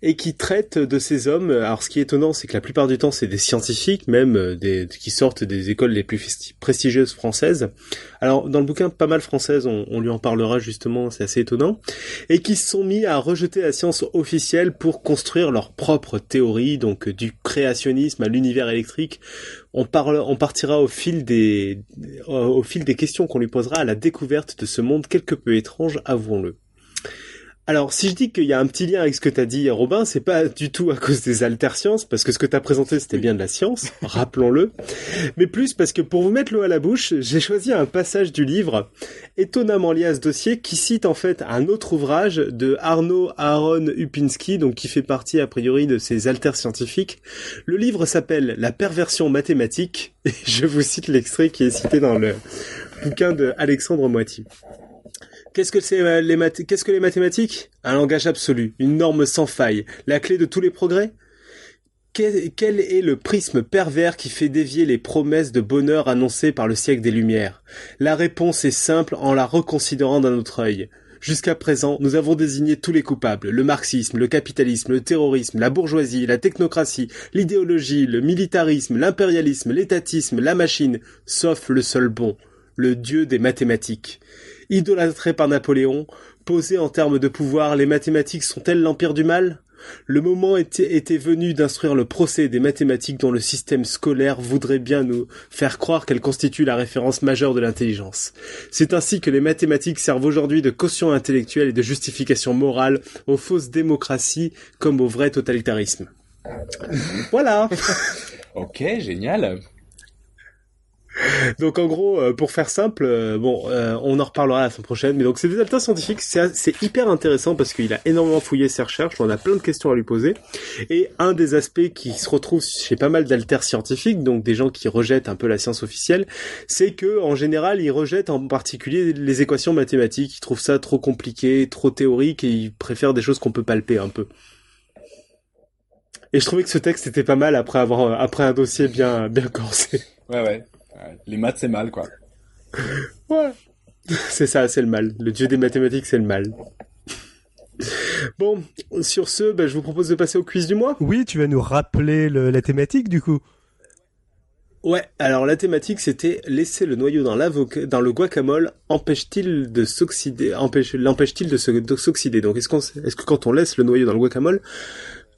et qui traite de ces hommes. Alors, ce qui est étonnant, c'est que la plupart du temps, c'est des scientifiques, même euh, des, qui sortent des écoles les plus prestigieuses françaises. Alors, dans le bouquin, pas mal françaises, on, on lui en parlera justement, c'est assez étonnant et qui se sont mis à rejeter la science officielle pour construire leur propre théorie, donc euh, du créationnisme à l'univers électrique. On, parle, on partira au fil des, au fil des questions qu'on lui posera à la découverte de ce monde quelque peu étrange, avouons-le. Alors, si je dis qu'il y a un petit lien avec ce que t'as dit, Robin, c'est pas du tout à cause des altersciences, parce que ce que t'as présenté, c'était bien de la science, rappelons-le, mais plus parce que pour vous mettre l'eau à la bouche, j'ai choisi un passage du livre étonnamment lié à ce dossier qui cite en fait un autre ouvrage de Arnaud Aaron Upinski, donc qui fait partie a priori de ces alters scientifiques. Le livre s'appelle La perversion mathématique et je vous cite l'extrait qui est cité dans le bouquin de Alexandre Moiti. Qu'est-ce que c'est euh, qu'est-ce que les mathématiques? Un langage absolu, une norme sans faille, la clé de tous les progrès? Quel, quel est le prisme pervers qui fait dévier les promesses de bonheur annoncées par le siècle des Lumières? La réponse est simple en la reconsidérant d'un autre œil. Jusqu'à présent, nous avons désigné tous les coupables, le marxisme, le capitalisme, le terrorisme, la bourgeoisie, la technocratie, l'idéologie, le militarisme, l'impérialisme, l'étatisme, la machine, sauf le seul bon, le dieu des mathématiques. Idolâtré par Napoléon, posé en termes de pouvoir, les mathématiques sont-elles l'empire du mal? Le moment était, était venu d'instruire le procès des mathématiques dont le système scolaire voudrait bien nous faire croire qu'elles constituent la référence majeure de l'intelligence. C'est ainsi que les mathématiques servent aujourd'hui de caution intellectuelle et de justification morale aux fausses démocraties comme au vrai totalitarisme. Voilà. Ok, génial. Donc en gros, euh, pour faire simple, euh, bon, euh, on en reparlera la semaine prochaine. Mais donc c'est des alters scientifiques, c'est c'est hyper intéressant parce qu'il a énormément fouillé ses recherches, on a plein de questions à lui poser. Et un des aspects qui se retrouve chez pas mal d'alters scientifiques, donc des gens qui rejettent un peu la science officielle, c'est que en général ils rejettent en particulier les équations mathématiques. Ils trouvent ça trop compliqué, trop théorique et ils préfèrent des choses qu'on peut palper un peu. Et je trouvais que ce texte était pas mal après avoir après un dossier bien bien corsé. Ouais, ouais. Les maths, c'est mal, quoi. Ouais. C'est ça, c'est le mal. Le dieu des mathématiques, c'est le mal. Bon, sur ce, bah, je vous propose de passer au quiz du mois. Oui, tu vas nous rappeler le- la thématique du coup. Ouais, alors la thématique c'était laisser le noyau dans l'avocat, dans le guacamole empêche-t-il de s'oxyder, empêche, l'empêche-t-il de s'oxyder? Donc est-ce qu'on, est-ce que quand on laisse le noyau dans le guacamole,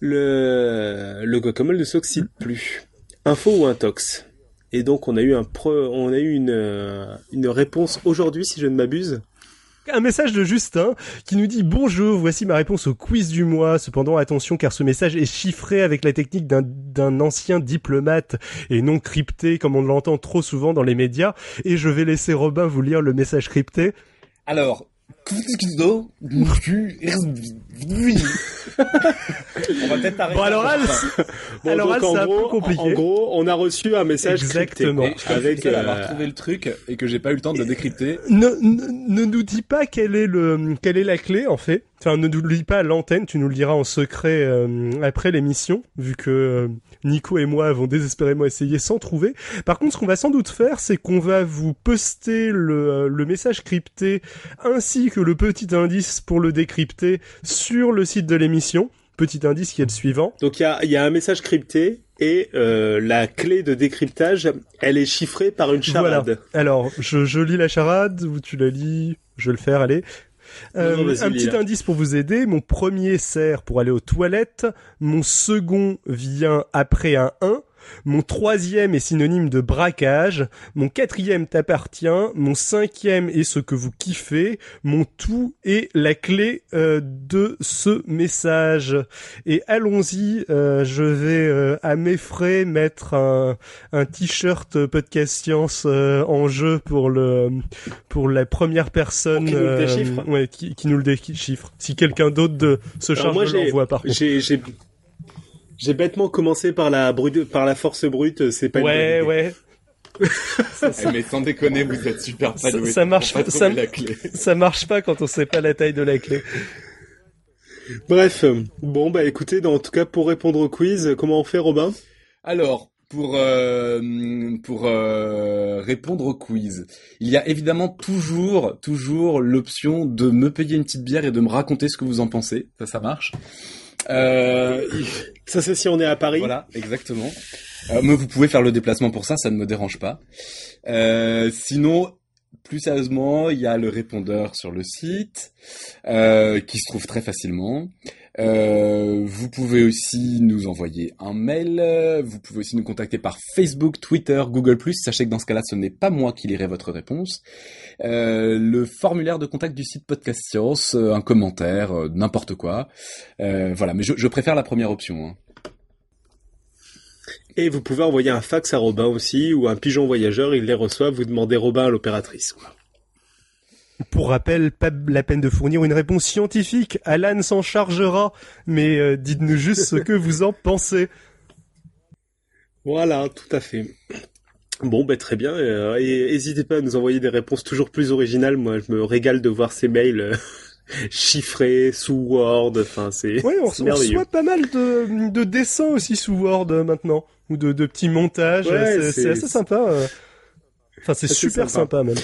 le, le guacamole ne s'oxyde plus? Info ou intox? Et donc on a eu un pro, on a eu une, euh, une réponse aujourd'hui si je ne m'abuse. un message de Justin qui nous dit bonjour, voici ma réponse au quiz du mois. Cependant, attention car ce message est chiffré avec la technique d'un ancien diplomate et non crypté comme on l'entend trop souvent dans les médias. Et je vais laisser Robin vous lire le message crypté. Alors, on va peut-être arrêter. Bon, alors, bon, alors donc, en, gros, compliqué. en gros, on a reçu un message Exactement. Crypté, avec euh... avoir trouvé le truc et que j'ai pas eu le temps de le décrypter. Ne, ne, ne nous dis pas quelle est le, quelle est la clé, en fait. Enfin, ne nous le dis pas à l'antenne, tu nous le diras en secret euh, après l'émission, vu que euh, Nico et moi avons désespérément essayé sans trouver. Par contre, ce qu'on va sans doute faire, c'est qu'on va vous poster le, euh, le message crypté ainsi que le petit indice pour le décrypter sur le site de l'émission. Petit indice qui est le suivant. Donc il y a, y a un message crypté et euh, la clé de décryptage, elle est chiffrée par une charade. Voilà. Alors, je, je lis la charade, ou tu la lis, je vais le faire, allez. Euh, un petit indice pour vous aider. Mon premier sert pour aller aux toilettes. Mon second vient après un 1. Mon troisième est synonyme de braquage. Mon quatrième t'appartient. Mon cinquième est ce que vous kiffez. Mon tout est la clé euh, de ce message. Et allons-y. Euh, je vais euh, à mes frais mettre un, un t-shirt podcast science euh, en jeu pour le pour la première personne qui nous, le ouais, qui, qui nous le déchiffre. Si quelqu'un d'autre de se charge de l'envoi par contre. J'ai bêtement commencé par la brute, par la force brute, c'est pas Ouais, ouais. ça, ça... Eh, mais sans déconner, vous êtes super pas ça, ça marche pas, ça, ça marche pas quand on sait pas la taille de la clé. Bref, bon bah écoutez, en tout cas pour répondre au quiz, comment on fait Robin? Alors, pour euh, pour euh, répondre au quiz, il y a évidemment toujours toujours l'option de me payer une petite bière et de me raconter ce que vous en pensez. Ça, ça marche. Euh, ça c'est si on est à Paris. Voilà, exactement. Euh, mais vous pouvez faire le déplacement pour ça, ça ne me dérange pas. Euh, sinon, plus sérieusement, il y a le répondeur sur le site euh, qui se trouve très facilement. Euh, vous pouvez aussi nous envoyer un mail. Vous pouvez aussi nous contacter par Facebook, Twitter, Google+. Sachez que dans ce cas-là, ce n'est pas moi qui lirai votre réponse. Euh, le formulaire de contact du site Podcast Science, euh, un commentaire, euh, n'importe quoi. voilà, mais je, je, préfère la première option. Hein. Et vous pouvez envoyer un fax à Robin aussi, ou un pigeon voyageur, il les reçoit, vous demandez Robin à l'opératrice. Pour rappel, pas la peine de fournir une réponse scientifique. Alan s'en chargera, mais euh, dites-nous juste ce que vous en pensez. Voilà, tout à fait. Bon, ben très bien. Euh, et n'hésitez pas à nous envoyer des réponses toujours plus originales. Moi, je me régale de voir ces mails euh, chiffrés sous Word. Enfin, c'est. Oui, on, on reçoit pas mal de, de dessins aussi sous Word maintenant, ou de, de petits montages. Ouais, c'est assez sympa. Enfin, c'est super sympa. sympa même.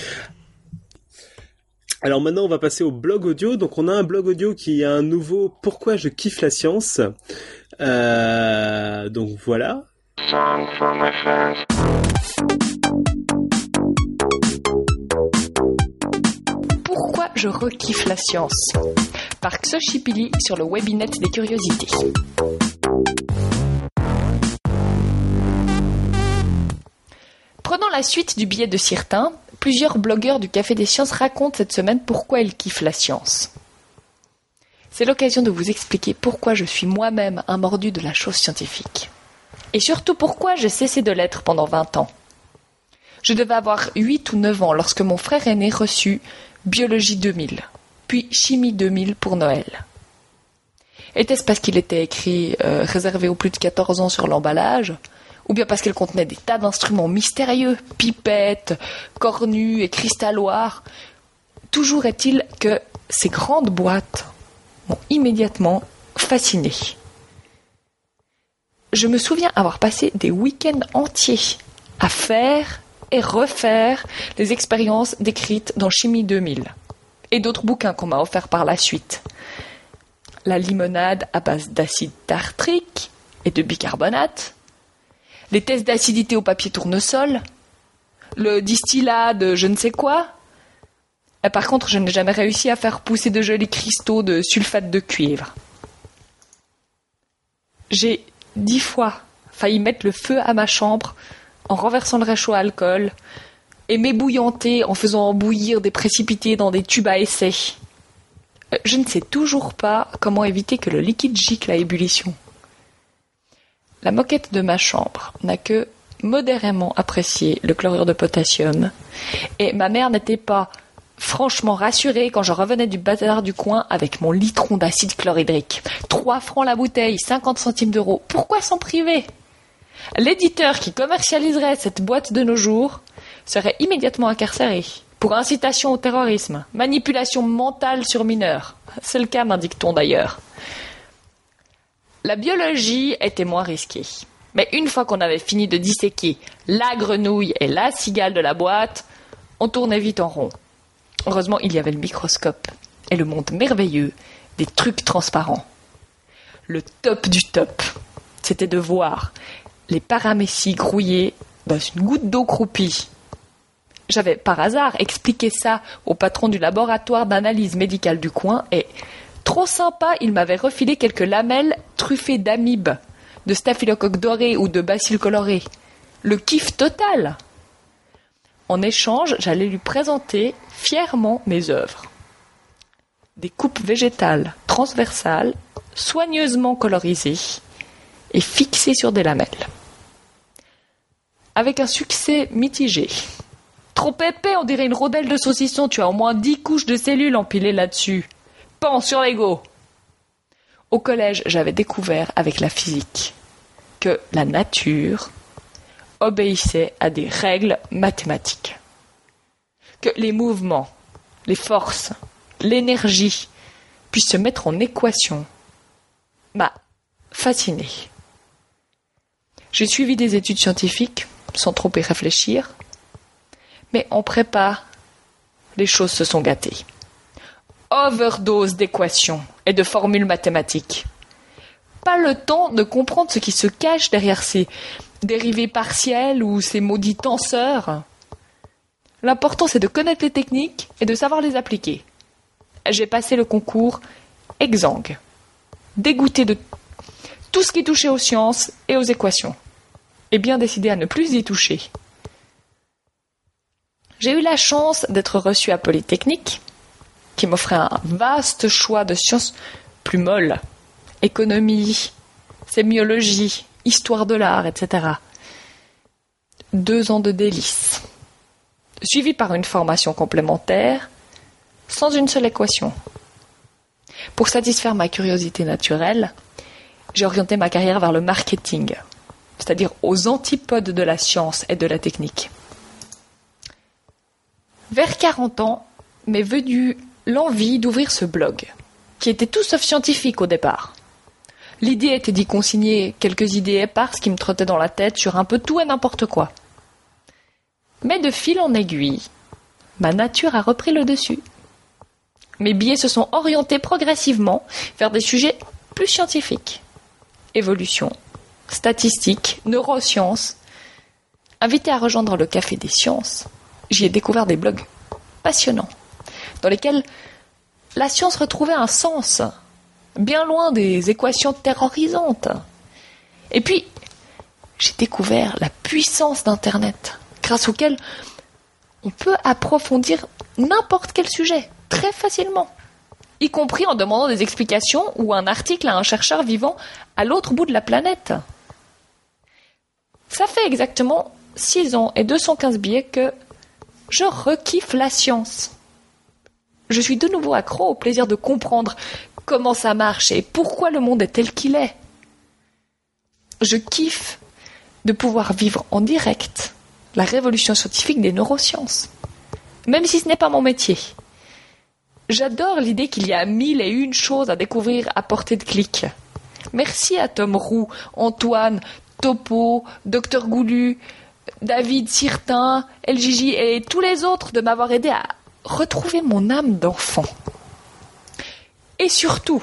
Alors maintenant, on va passer au blog audio. Donc on a un blog audio qui a un nouveau Pourquoi je kiffe la science. Euh, donc voilà. Pourquoi je rekiffe la science? Par Xochipilli sur le webinet des curiosités. Prenons la suite du billet de Cirtin, plusieurs blogueurs du Café des Sciences racontent cette semaine pourquoi ils kiffent la science. C'est l'occasion de vous expliquer pourquoi je suis moi-même un mordu de la chose scientifique. Et surtout pourquoi j'ai cessé de l'être pendant 20 ans? Je devais avoir 8 ou 9 ans lorsque mon frère aîné reçut Biologie 2000, puis Chimie 2000 pour Noël. Était-ce parce qu'il était écrit euh, réservé aux plus de 14 ans sur l'emballage ou bien parce qu'elle contenait des tas d'instruments mystérieux, pipettes, cornues et cristalloirs. Toujours est-il que ces grandes boîtes m'ont immédiatement fasciné. Je me souviens avoir passé des week-ends entiers à faire et refaire les expériences décrites dans Chimie 2000 et d'autres bouquins qu'on m'a offerts par la suite. La limonade à base d'acide tartrique et de bicarbonate, les tests d'acidité au papier tournesol, le distillat de je ne sais quoi. Par contre, je n'ai jamais réussi à faire pousser de jolis cristaux de sulfate de cuivre. J'ai dix fois failli mettre le feu à ma chambre en renversant le réchaud à alcool, et m'ébouillanter en faisant bouillir des précipités dans des tubes à essai. Euh, je ne sais toujours pas comment éviter que le liquide gicle à ébullition. La moquette de ma chambre n'a que modérément apprécié le chlorure de potassium, et ma mère n'était pas franchement rassurée quand je revenais du bazar du coin avec mon litron d'acide chlorhydrique. Trois francs la bouteille, 50 centimes d'euros. Pourquoi s'en priver? L'éditeur qui commercialiserait cette boîte de nos jours serait immédiatement incarcéré pour incitation au terrorisme, manipulation mentale sur mineurs. C'est le cas, m'indique-t-on d'ailleurs. La biologie était moins risquée. Mais une fois qu'on avait fini de disséquer la grenouille et la cigale de la boîte, on tournait vite en rond. Heureusement, il y avait le microscope et le monde merveilleux des trucs transparents. Le top du top, c'était de voir les paramécies grouillées dans une goutte d'eau croupie j'avais par hasard expliqué ça au patron du laboratoire d'analyse médicale du coin et, trop sympa, il m'avait refilé quelques lamelles truffées d'amibes, de staphylocoque doré ou de bacilles colorés. Le kiff total! En échange, j'allais lui présenter fièrement mes œuvres. Des coupes végétales transversales, soigneusement colorisées et fixées sur des lamelles. Avec un succès mitigé. Trop épais, on dirait une rondelle de saucisson. Tu as au moins dix couches de cellules empilées là-dessus. Pan sur l'ego. Au collège, j'avais découvert avec la physique que la nature obéissait à des règles mathématiques. Que les mouvements, les forces, l'énergie puissent se mettre en équation m'a fasciné. J'ai suivi des études scientifiques sans trop y réfléchir mais en prépa, les choses se sont gâtées. Overdose d'équations et de formules mathématiques. Pas le temps de comprendre ce qui se cache derrière ces dérivés partiels ou ces maudits tenseurs. L'important c'est de connaître les techniques et de savoir les appliquer. J'ai passé le concours exsangue, dégoûté de tout ce qui touchait aux sciences et aux équations, et bien décidé à ne plus y toucher. J'ai eu la chance d'être reçu à Polytechnique, qui m'offrait un vaste choix de sciences plus molles. Économie, sémiologie, histoire de l'art, etc. Deux ans de délices. Suivi par une formation complémentaire, sans une seule équation. Pour satisfaire ma curiosité naturelle, j'ai orienté ma carrière vers le marketing, c'est-à-dire aux antipodes de la science et de la technique. Vers 40 ans m'est venue l'envie d'ouvrir ce blog, qui était tout sauf scientifique au départ. L'idée était d'y consigner quelques idées éparses qui me trottaient dans la tête sur un peu tout et n'importe quoi. Mais de fil en aiguille, ma nature a repris le dessus. Mes billets se sont orientés progressivement vers des sujets plus scientifiques. Évolution, statistiques, neurosciences. Invité à rejoindre le Café des Sciences, j'y ai découvert des blogs passionnants, dans lesquels la science retrouvait un sens, bien loin des équations terrorisantes. Et puis, j'ai découvert la puissance d'Internet, grâce auquel on peut approfondir n'importe quel sujet très facilement, y compris en demandant des explications ou un article à un chercheur vivant à l'autre bout de la planète. Ça fait exactement 6 ans et 215 billets que je rekiffe la science. Je suis de nouveau accro au plaisir de comprendre comment ça marche et pourquoi le monde est tel qu'il est. Je kiffe de pouvoir vivre en direct la révolution scientifique des neurosciences, même si ce n'est pas mon métier. J'adore l'idée qu'il y a mille et une choses à découvrir à portée de clic. Merci à Tom Roux, Antoine, Topo, Docteur Goulu, David Sirtin, LGJ et tous les autres de m'avoir aidé à retrouver mon âme d'enfant. Et surtout,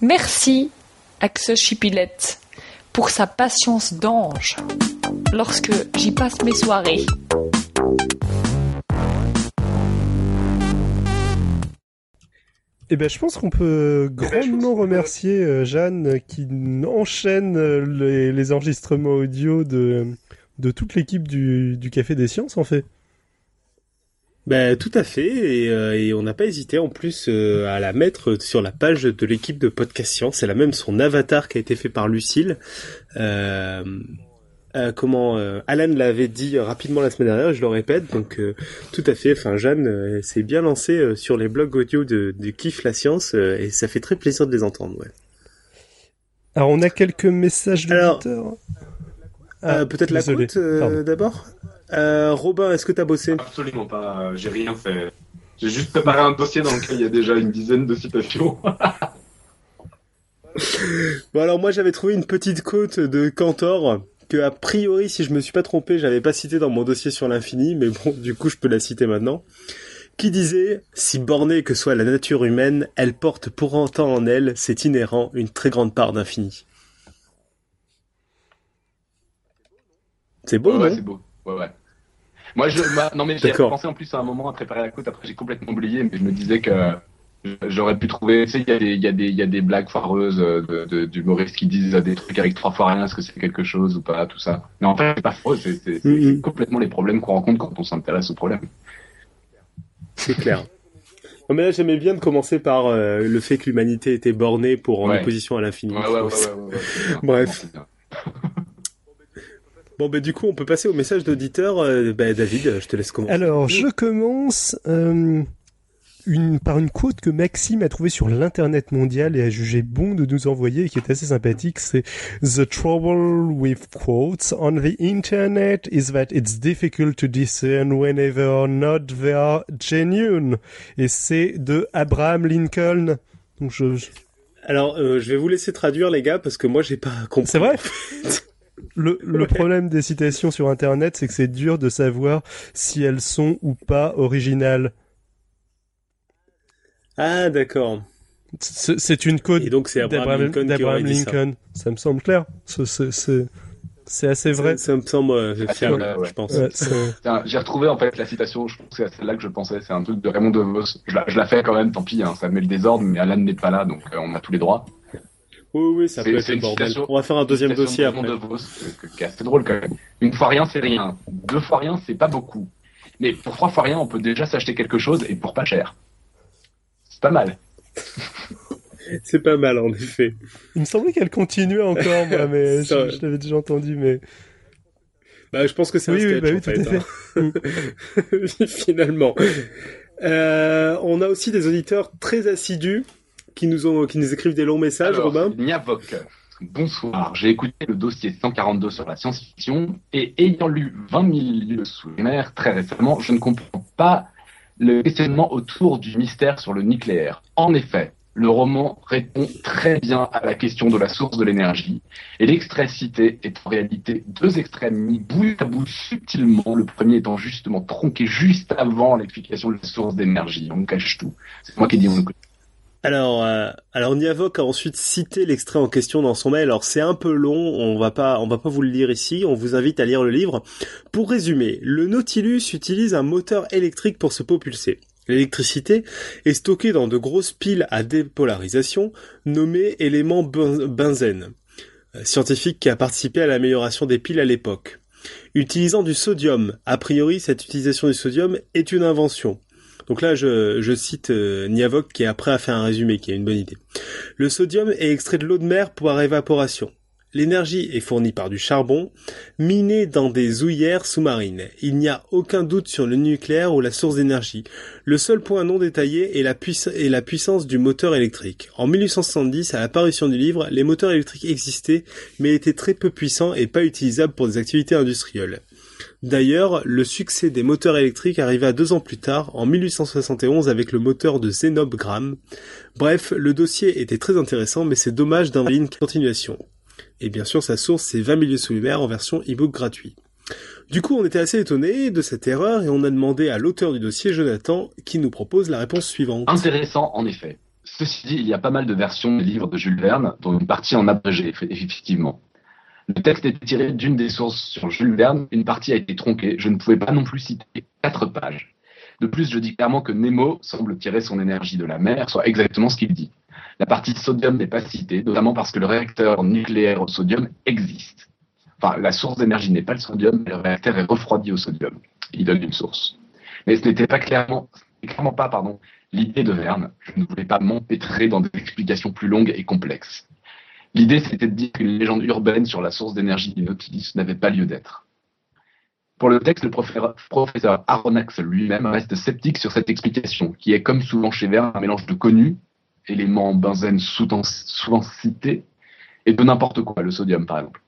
merci à Chipilette pour sa patience d'ange lorsque j'y passe mes soirées. Eh ben, je pense qu'on peut grandement remercier euh, Jeanne qui enchaîne les enregistrements audio de de toute l'équipe du, du, Café des Sciences, en fait. Ben, tout à fait, et, et on n'a pas hésité en plus à la mettre sur la page de l'équipe de Podcast Science. Elle a même son avatar qui a été fait par Lucille. Euh, euh, comment euh, Alan l'avait dit rapidement la semaine dernière, je le répète, donc euh, tout à fait. Enfin, Jeanne s'est bien lancée sur les blogs audio de, de Kiff la science et ça fait très plaisir de les entendre. Ouais. Alors, on a quelques messages d'auditeurs. Ah, peut-être la côte d'abord? Robin, est-ce que t'as bossé? Absolument pas. J'ai rien fait. J'ai juste préparé un dossier dans lequel il y a déjà une dizaine de citations. bon alors moi j'avais trouvé une petite côte de Cantor que a priori, si je me suis pas trompé, j'avais pas cité dans mon dossier sur l'infini, mais bon, du coup, je peux la citer maintenant. Qui disait, si bornée que soit la nature humaine, elle porte pour autant en elle, c'est inhérent, une très grande part d'infini. C'est beau, ouais, c'est beau. Ouais, ouais. Moi, je, non mais j'ai pensé en plus à un moment à préparer la côte. Après, j'ai complètement oublié, mais je me disais que J'aurais pu trouver, tu sais, il y, a des, y, a des, y a des blagues foireuses euh, de, d'humoristes qui disent des trucs avec trois fois rien, est-ce que c'est quelque chose ou pas, tout ça. Mais en fait, c'est pas faux, c'est, mm-hmm. complètement les problèmes qu'on rencontre quand on s'intéresse aux problèmes. C'est clair. Non, mais là, j'aimais bien de commencer par euh, le fait que l'humanité était bornée pour en opposition à l'infini. Ouais, ouais, Bref. Bon, ben du coup, on peut passer au message d'auditeur. Euh, ben, David, je te laisse commencer. Alors, je commence une, par une quote que Maxime a trouvée sur l'internet mondial et a jugé bon de nous envoyer et qui est assez sympathique, c'est The trouble with quotes on the internet is that it's difficult to discern whenever or not they are genuine. Et c'est de Abraham Lincoln. Donc je, Alors, euh, je vais vous laisser traduire les gars parce que moi j'ai pas compris. C'est vrai? Le, le problème des citations sur Internet, c'est que c'est dur de savoir si elles sont ou pas originales. Ah, d'accord. C'est une code donc c'est d'Abraham Lincoln. Ça. me semble clair. C'est assez vrai. Ça, me semble euh, fiable, je pense. J'ai retrouvé en fait la citation. Je pense que c'est celle-là que je pensais. C'est un truc de Raymond DeVos. Je la, je la fais quand même. Tant pis. Hein, ça met le désordre. Mais Alan n'est pas là, donc euh, on a tous les droits. Oui, oui, ça peut être le bordel. On va faire un deuxième dossier après. C'est drôle quand même. Une fois rien, c'est rien. Deux fois rien, c'est pas beaucoup. Mais pour trois fois rien, on peut déjà s'acheter quelque chose et pour pas cher pas mal. c'est pas mal en effet. Il me semblait qu'elle continuait encore, moi, mais je, l'avais déjà entendu, mais. Bah, je pense que c'est oui, un sketch, oui, bah, oui, tout à fait. Finalement. Euh, on a aussi des auditeurs très assidus qui nous ont, qui nous écrivent des longs messages, Robin. Niavok. Bonsoir, j'ai écouté le dossier 142 sur la science-fiction et ayant lu 20 000 lieux sous les mers très récemment, je ne comprends pas le questionnement autour du mystère sur le nucléaire. En effet, le roman répond très bien à la question de la source de l'énergie, et l'extrait cité est en réalité deux extrêmes mis bout à bout subtilement, le premier étant justement tronqué juste avant l'explication de la source d'énergie. On cache tout. C'est moi qui dit on alors, euh, alors Niavok a ensuite cité l'extrait en question dans son mail. Alors c'est un peu long, on va pas, on va pas vous le lire ici. On vous invite à lire le livre. Pour résumer, le Nautilus utilise un moteur électrique pour se propulser. L'électricité est stockée dans de grosses piles à dépolarisation nommées éléments benzène, euh, scientifique qui a participé à l'amélioration des piles à l'époque. Utilisant du sodium, a priori cette utilisation du sodium est une invention. Donc là, je, cite euh, Niavok qui après a fait un résumé, qui a une bonne idée. Le sodium est extrait de l'eau de mer par évaporation. L'énergie est fournie par du charbon, miné dans des houillères sous-marines. Il n'y a aucun doute sur le nucléaire ou la source d'énergie. Le seul point non détaillé est la, est la puissance du moteur électrique. En 1870, à l'apparition du livre, les moteurs électriques existaient, mais étaient très peu puissants et pas utilisables pour des activités industrielles. D'ailleurs, le succès des moteurs électriques arriva deux ans plus tard, en 1871, avec le moteur de Zenob Graham. Bref, le dossier était très intéressant, mais c'est dommage d'un ligne continuation. Et bien sûr, sa source, c'est 20 milieux sous en version e-book gratuit. Du coup, on était assez étonné de cette erreur et on a demandé à l'auteur du dossier, Jonathan, qui nous propose la réponse suivante. Intéressant, en effet. Ceci dit, il y a pas mal de versions des livres de Jules Verne, dont une partie en abrégé, effectivement. Le texte est tiré d'une des sources sur Jules Verne, une partie a été tronquée, je ne pouvais pas non plus citer quatre pages. De plus, je dis clairement que Nemo semble tirer son énergie de la mer, soit exactement ce qu'il dit. La partie sodium n'est pas citée, notamment parce que le réacteur nucléaire au sodium existe. Enfin, la source d'énergie n'est pas le sodium, mais le réacteur est refroidi au sodium. Il donne une source. Mais ce n'était pas clairement, clairement pas, pardon, l'idée de Verne. Je ne voulais pas m'empêtrer dans des explications plus longues et complexes. L'idée, c'était de dire qu'une légende urbaine sur la source d'énergie du Nautilus n'avait pas lieu d'être. Pour le texte, le professeur Aronnax lui-même reste sceptique sur cette explication, qui est, comme souvent chez Verne, un mélange de connus, éléments benzène souvent cités, et de n'importe quoi, le sodium par exemple.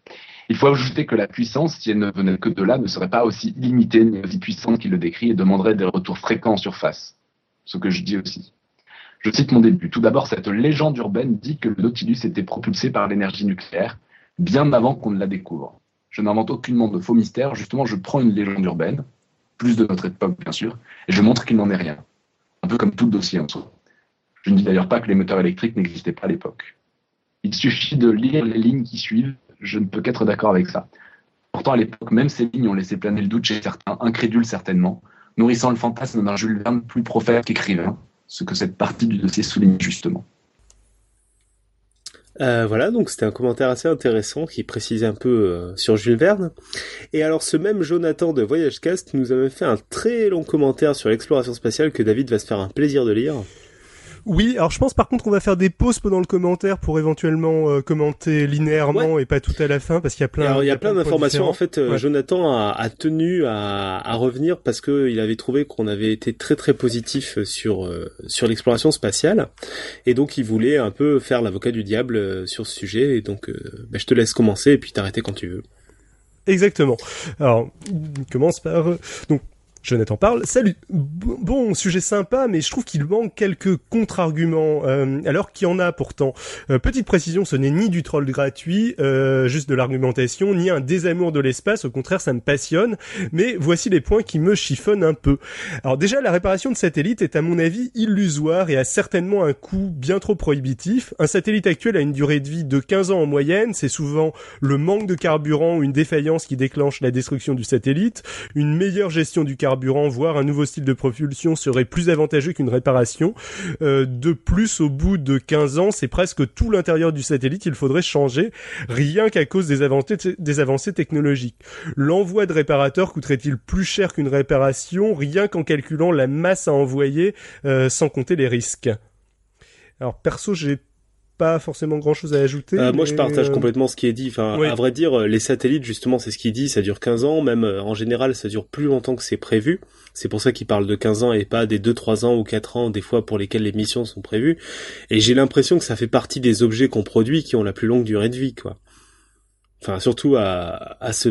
Il faut ajouter que la puissance, si elle ne venait que de là, ne serait pas aussi limitée ni aussi puissante qu'il le décrit et demanderait des retours fréquents en surface. Ce que je dis aussi. Je cite mon début. Tout d'abord, cette légende urbaine dit que le Nautilus était propulsé par l'énergie nucléaire bien avant qu'on ne la découvre. Je n'invente aucunement de faux mystères, justement, je prends une légende urbaine, plus de notre époque bien sûr, et je montre qu'il n'en est rien. Un peu comme tout dossier en soi. Je ne dis d'ailleurs pas que les moteurs électriques n'existaient pas à l'époque. Il suffit de lire les lignes qui suivent je ne peux qu'être d'accord avec ça. Pourtant, à l'époque, même ces lignes ont laissé planer le doute chez certains, incrédules certainement, nourrissant le fantasme d'un Jules Verne plus prophète qu'écrivain, ce que cette partie du dossier souligne justement. Euh, voilà, donc c'était un commentaire assez intéressant qui précisait un peu euh, sur Jules Verne. Et alors ce même Jonathan de Voyage Cast nous avait fait un très long commentaire sur l'exploration spatiale que David va se faire un plaisir de lire. Oui, alors je pense par contre qu'on va faire des pauses pendant le commentaire pour éventuellement euh, commenter linéairement et pas tout à la fin parce qu'il y a plein. Alors, il y a, plein, d'informations. En fait, euh, Jonathan a, a tenu à, à, revenir parce que il avait trouvé qu'on avait été très très positif sur euh, sur l'exploration spatiale et donc il voulait un peu faire l'avocat du diable sur ce sujet. Et donc, bah, je te laisse commencer et puis t'arrêter quand tu veux. Exactement. Alors, commence par donc Jonathan parle. Salut. Bon, sujet sympa, mais je trouve qu'il manque quelques contre-arguments, euh, alors qu'il y en a pourtant. Euh, petite précision, ce n'est ni du troll gratuit, euh, juste de l'argumentation, ni un désamour de l'espace. Au contraire, ça me passionne. Mais voici les points qui me chiffonnent un peu. Alors déjà, la réparation de satellites est à mon avis illusoire et a certainement un coût bien trop prohibitif. Un satellite actuel a une durée de vie de 15 ans en moyenne. C'est souvent le manque de carburant ou une défaillance qui déclenche la destruction du satellite. Une meilleure gestion du carburant voire un nouveau style de propulsion serait plus avantageux qu'une réparation. Euh, de plus, au bout de 15 ans, c'est presque tout l'intérieur du satellite, il faudrait changer, rien qu'à cause des avancées, des avancées technologiques. L'envoi de réparateurs coûterait-il plus cher qu'une réparation, rien qu'en calculant la masse à envoyer, euh, sans compter les risques? Alors perso, j'ai pas forcément grand chose à ajouter. Euh, moi, je partage euh, complètement ce qui est dit. Enfin, à vrai dire, les satellites, justement, c'est ce qu'il dit. Ça dure 15 ans. Même euh, en général, ça dure plus longtemps que c'est prévu. C'est pour ça qu'il parle de 15 ans et pas des 2, 3 ans ou 4 ans, des fois, pour lesquels les missions sont prévues. Et j'ai l'impression que ça fait partie des objets qu'on produit qui ont la plus longue durée de vie, quoi. Enfin, surtout à, à ce,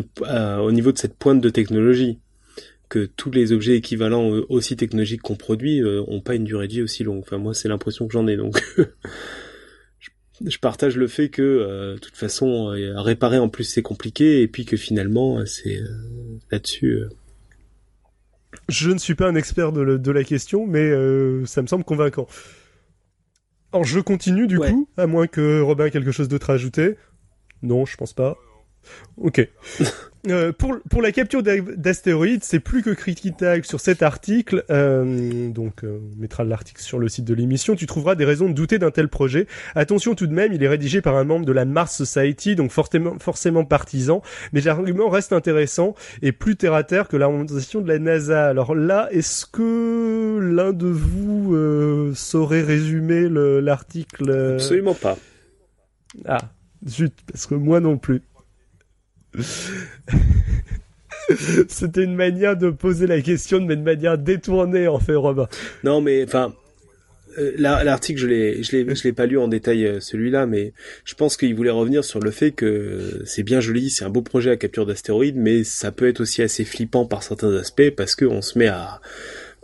au niveau de cette pointe de technologie. Que tous les objets équivalents aussi technologiques qu'on produit ont pas une durée de vie aussi longue. Enfin, moi, c'est l'impression que j'en ai, donc. je partage le fait que euh, de toute façon euh, réparer en plus c'est compliqué et puis que finalement euh, c'est là-dessus je ne suis pas un expert de, la question mais ça me semble convaincant. Alors je continue du coup à moins que Robin ait quelque chose d'autre à ajouter. Non je pense pas. Ok Euh, pour, pour la capture d'astéroïdes, c'est plus que critiquable sur cet article. Euh, donc, euh, on mettra l'article sur le site de l'émission. Tu trouveras des raisons de douter d'un tel projet. Attention tout de même, il est rédigé par un membre de la Mars Society, donc forcément, forcément partisan. Mais l'argument reste intéressant et plus terre à terre que l'argumentation de la NASA. Alors là, est-ce que l'un de vous euh, saurait résumer l'article Absolument pas. Ah, zut, parce que moi non plus. C'était une manière de poser la question, mais de manière détournée, en fait, Robin. Non, mais enfin, euh, l'article, je l'ai, je l'ai, je l'ai pas lu en détail euh, celui-là, mais je pense qu'il voulait revenir sur le fait que c'est bien joli, c'est un beau projet à capture d'astéroïdes, mais ça peut être aussi assez flippant par certains aspects parce qu'on se met à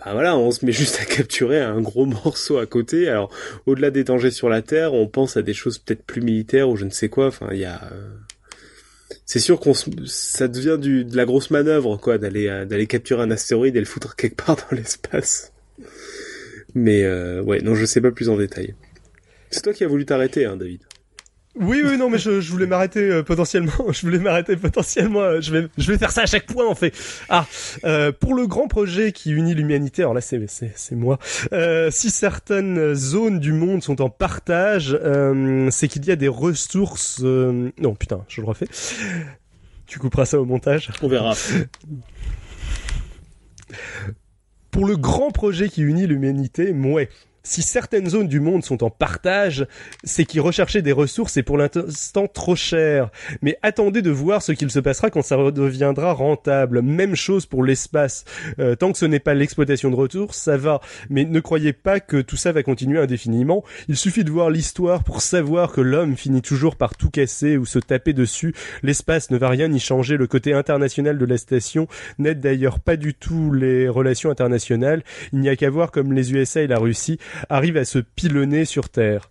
bah voilà, on se met juste à capturer un gros morceau à côté. Alors, au-delà des dangers sur la Terre, on pense à des choses peut-être plus militaires ou je ne sais quoi. Enfin, il y a, euh, c'est sûr qu'on ça devient du, de la grosse manœuvre quoi d'aller euh, d'aller capturer un astéroïde et le foutre quelque part dans l'espace. Mais euh, ouais, non, je sais pas plus en détail. C'est toi qui as voulu t'arrêter, hein, David. Oui, oui, non, mais je, je voulais m'arrêter euh, potentiellement. Je voulais m'arrêter potentiellement. Euh, je vais, je vais faire ça à chaque point, en fait. Ah, euh, pour le grand projet qui unit l'humanité. Alors là, c'est, c'est, c'est moi. si certaines zones du monde sont en partage, c'est qu'il y a des ressources. Non, putain, je le refais. Tu couperas ça au montage. On verra. pour le grand projet qui unit l'humanité, mouais. Si certaines zones du monde sont en partage, c'est qu'y rechercher des ressources est pour l'instant trop cher. Mais attendez de voir ce qu'il se passera quand ça redeviendra rentable. Même chose pour l'espace. Euh, tant que ce n'est pas l'exploitation de ressources, ça va. Mais ne croyez pas que tout ça va continuer indéfiniment. Il suffit de voir l'histoire pour savoir que l'homme finit toujours par tout casser ou se taper dessus. L'espace ne va rien y changer. Le côté international de la station n'aide d'ailleurs pas du tout les relations internationales. Il n'y a qu'à voir comme les USA et la Russie arrive à se pilonner sur Terre.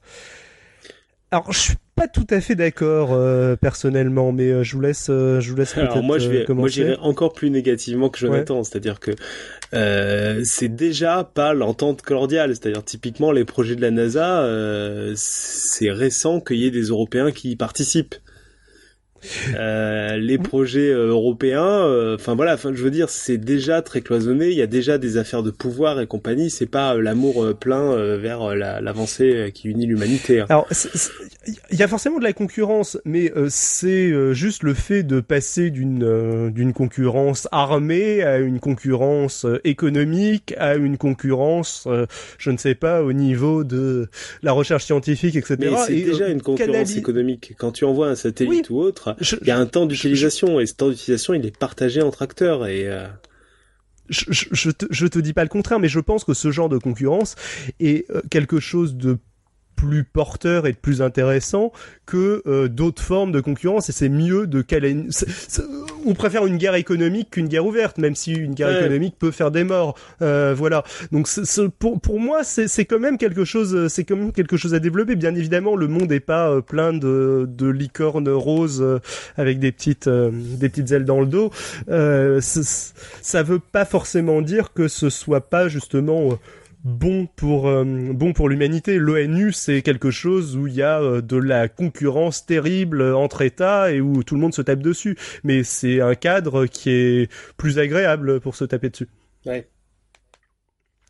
Alors, je suis pas tout à fait d'accord euh, personnellement, mais euh, je vous laisse, euh, je vous laisse moi, je vais, moi, j'irai encore plus négativement que Jonathan, c'est-à-dire que c'est déjà pas l'entente cordiale, c'est-à-dire typiquement les projets de la NASA, c'est récent qu'il y ait des Européens qui y participent. Euh, les projets euh, européens, euh, enfin voilà, je veux dire, c'est déjà très cloisonné. Il y a déjà des affaires de pouvoir et compagnie. C'est pas l'amour plein vers l'avancée qui unit l'humanité. Hein. Il y a forcément de la concurrence, mais c'est juste le fait de passer d'une d'une concurrence armée à une concurrence économique, à une concurrence, je ne sais pas, au niveau de la recherche scientifique, etc. Mais c'est déjà une concurrence économique. Quand tu envoies un satellite ou autre il y a un temps d'utilisation et ce temps d'utilisation il est partagé entre acteurs et euh, je, je, te, je te dis pas le contraire, mais je pense que ce genre de concurrence est euh, quelque chose de plus porteur et de plus intéressant que euh, d'autres formes de concurrence et c'est mieux de caler on préfère une guerre économique qu'une guerre ouverte même si une guerre économique peut faire des morts. Euh, voilà. Donc pour, pour moi c'est quand même quelque chose c'est quand même quelque chose à développer. Bien évidemment le monde est pas euh, plein de, de licornes roses avec des petites des petites ailes dans le dos. Ça veut pas forcément dire que ce soit pas justement bon pour euh, bon pour l'humanité. L'ONU c'est quelque chose où il y a euh, de la concurrence terrible entre États et où tout le monde se tape dessus. Mais c'est un cadre qui est plus agréable pour se taper dessus. Ouais.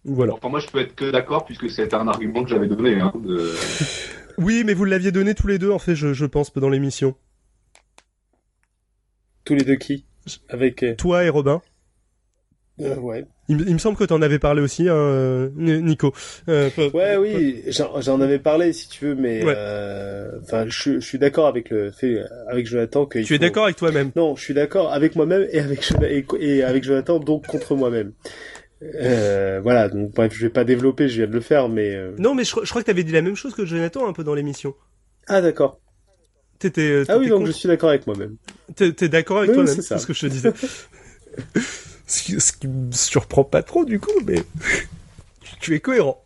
Voilà. pour moi, je peux être que d'accord puisque c'est un argument que j'avais donné. Hein, oui, mais vous l'aviez donné tous les deux en fait, je, je pense, dans l'émission. Tous les deux qui? Avec euh, toi et Robin? Euh, ouais. Il, me semble que tu en avais parlé aussi, hein, euh, Nico. Euh, ouais, oui, j'en avais parlé si tu veux, mais enfin, je, suis d'accord avec le fait avec Jonathan que. Tu es d'accord avec toi-même? Non, je suis d'accord avec moi-même et avec et, avec Jonathan, donc contre moi-même. voilà, donc bref, je vais pas développer, je viens de le faire, mais. Non, mais je, crois que tu avais dit la même chose que Jonathan un peu dans l'émission. Ah d'accord. Ah oui, donc je suis d'accord avec moi-même. T'es d'accord avec toi-même, c'est ce que je te disais. Ce qui, ce qui me surprend pas trop du coup, mais tu es cohérent.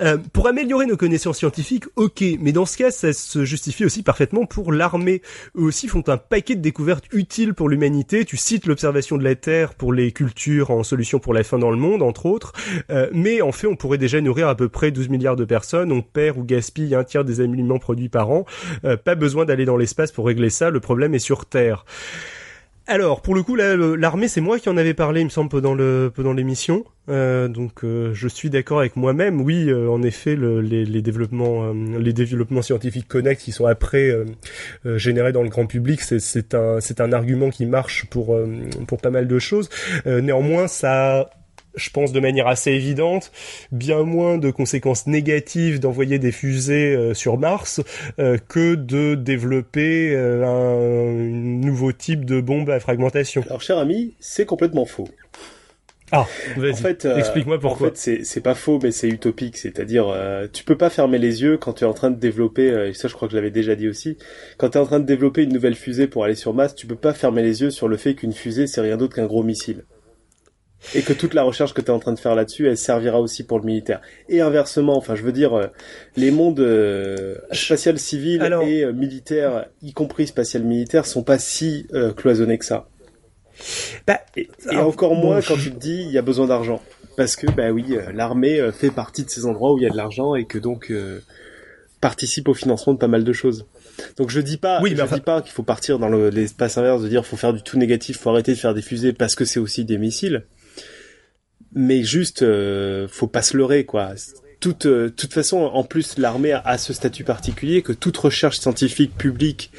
Euh, pour améliorer nos connaissances scientifiques, ok, mais dans ce cas, ça se justifie aussi parfaitement pour l'armée. Eux aussi font un paquet de découvertes utiles pour l'humanité. Tu cites l'observation de la Terre pour les cultures en solution pour la faim dans le monde, entre autres. Euh, mais en fait, on pourrait déjà nourrir à peu près 12 milliards de personnes. On perd ou gaspille un tiers des aliments produits par an. Euh, pas besoin d'aller dans l'espace pour régler ça. Le problème est sur Terre. Alors, pour le coup, l'armée, c'est moi qui en avais parlé, il me semble, pendant le pendant l'émission. Euh, donc, euh, je suis d'accord avec moi-même. Oui, euh, en effet, les, les, développements, les développements scientifiques connectés qui sont après générés dans le grand public, c'est un c'est un argument qui marche pour pour pas mal de choses. néanmoins, ça je pense de manière assez évidente, bien moins de conséquences négatives d'envoyer des fusées euh, sur Mars euh, que de développer euh, un, nouveau type de bombe à fragmentation. Alors cher ami, c'est complètement faux. Ah, en fait, explique-moi pourquoi. En fait, c'est pas faux, mais c'est utopique. C'est-à-dire, tu peux pas fermer les yeux quand tu es en train de développer. et ça, je crois que je l'avais déjà dit aussi. Quand tu es en train de développer une nouvelle fusée pour aller sur Mars, tu peux pas fermer les yeux sur le fait qu'une fusée c'est rien d'autre qu'un gros missile et que toute la recherche que tu es en train de faire là-dessus, elle servira aussi pour le militaire. Et inversement, enfin je veux dire, euh, les mondes euh, spatial civil et euh, militaire, y compris spatial militaire, sont pas si euh, cloisonnés que ça. Bah, et, encore moins quand tu te dis il y a besoin d'argent. Parce que bah oui, l'armée fait partie de ces endroits où il y a de l'argent et que donc participe au financement de pas mal de choses. Donc je dis pas, oui, je dis pas qu'il faut partir dans l'espace inverse de dire faut faire du tout négatif, faut arrêter de faire des fusées parce que c'est aussi des missiles mais juste euh, faut pas se leurrer quoi. Toute euh, toute façon, en plus l'armée a, ce statut particulier que toute recherche scientifique publique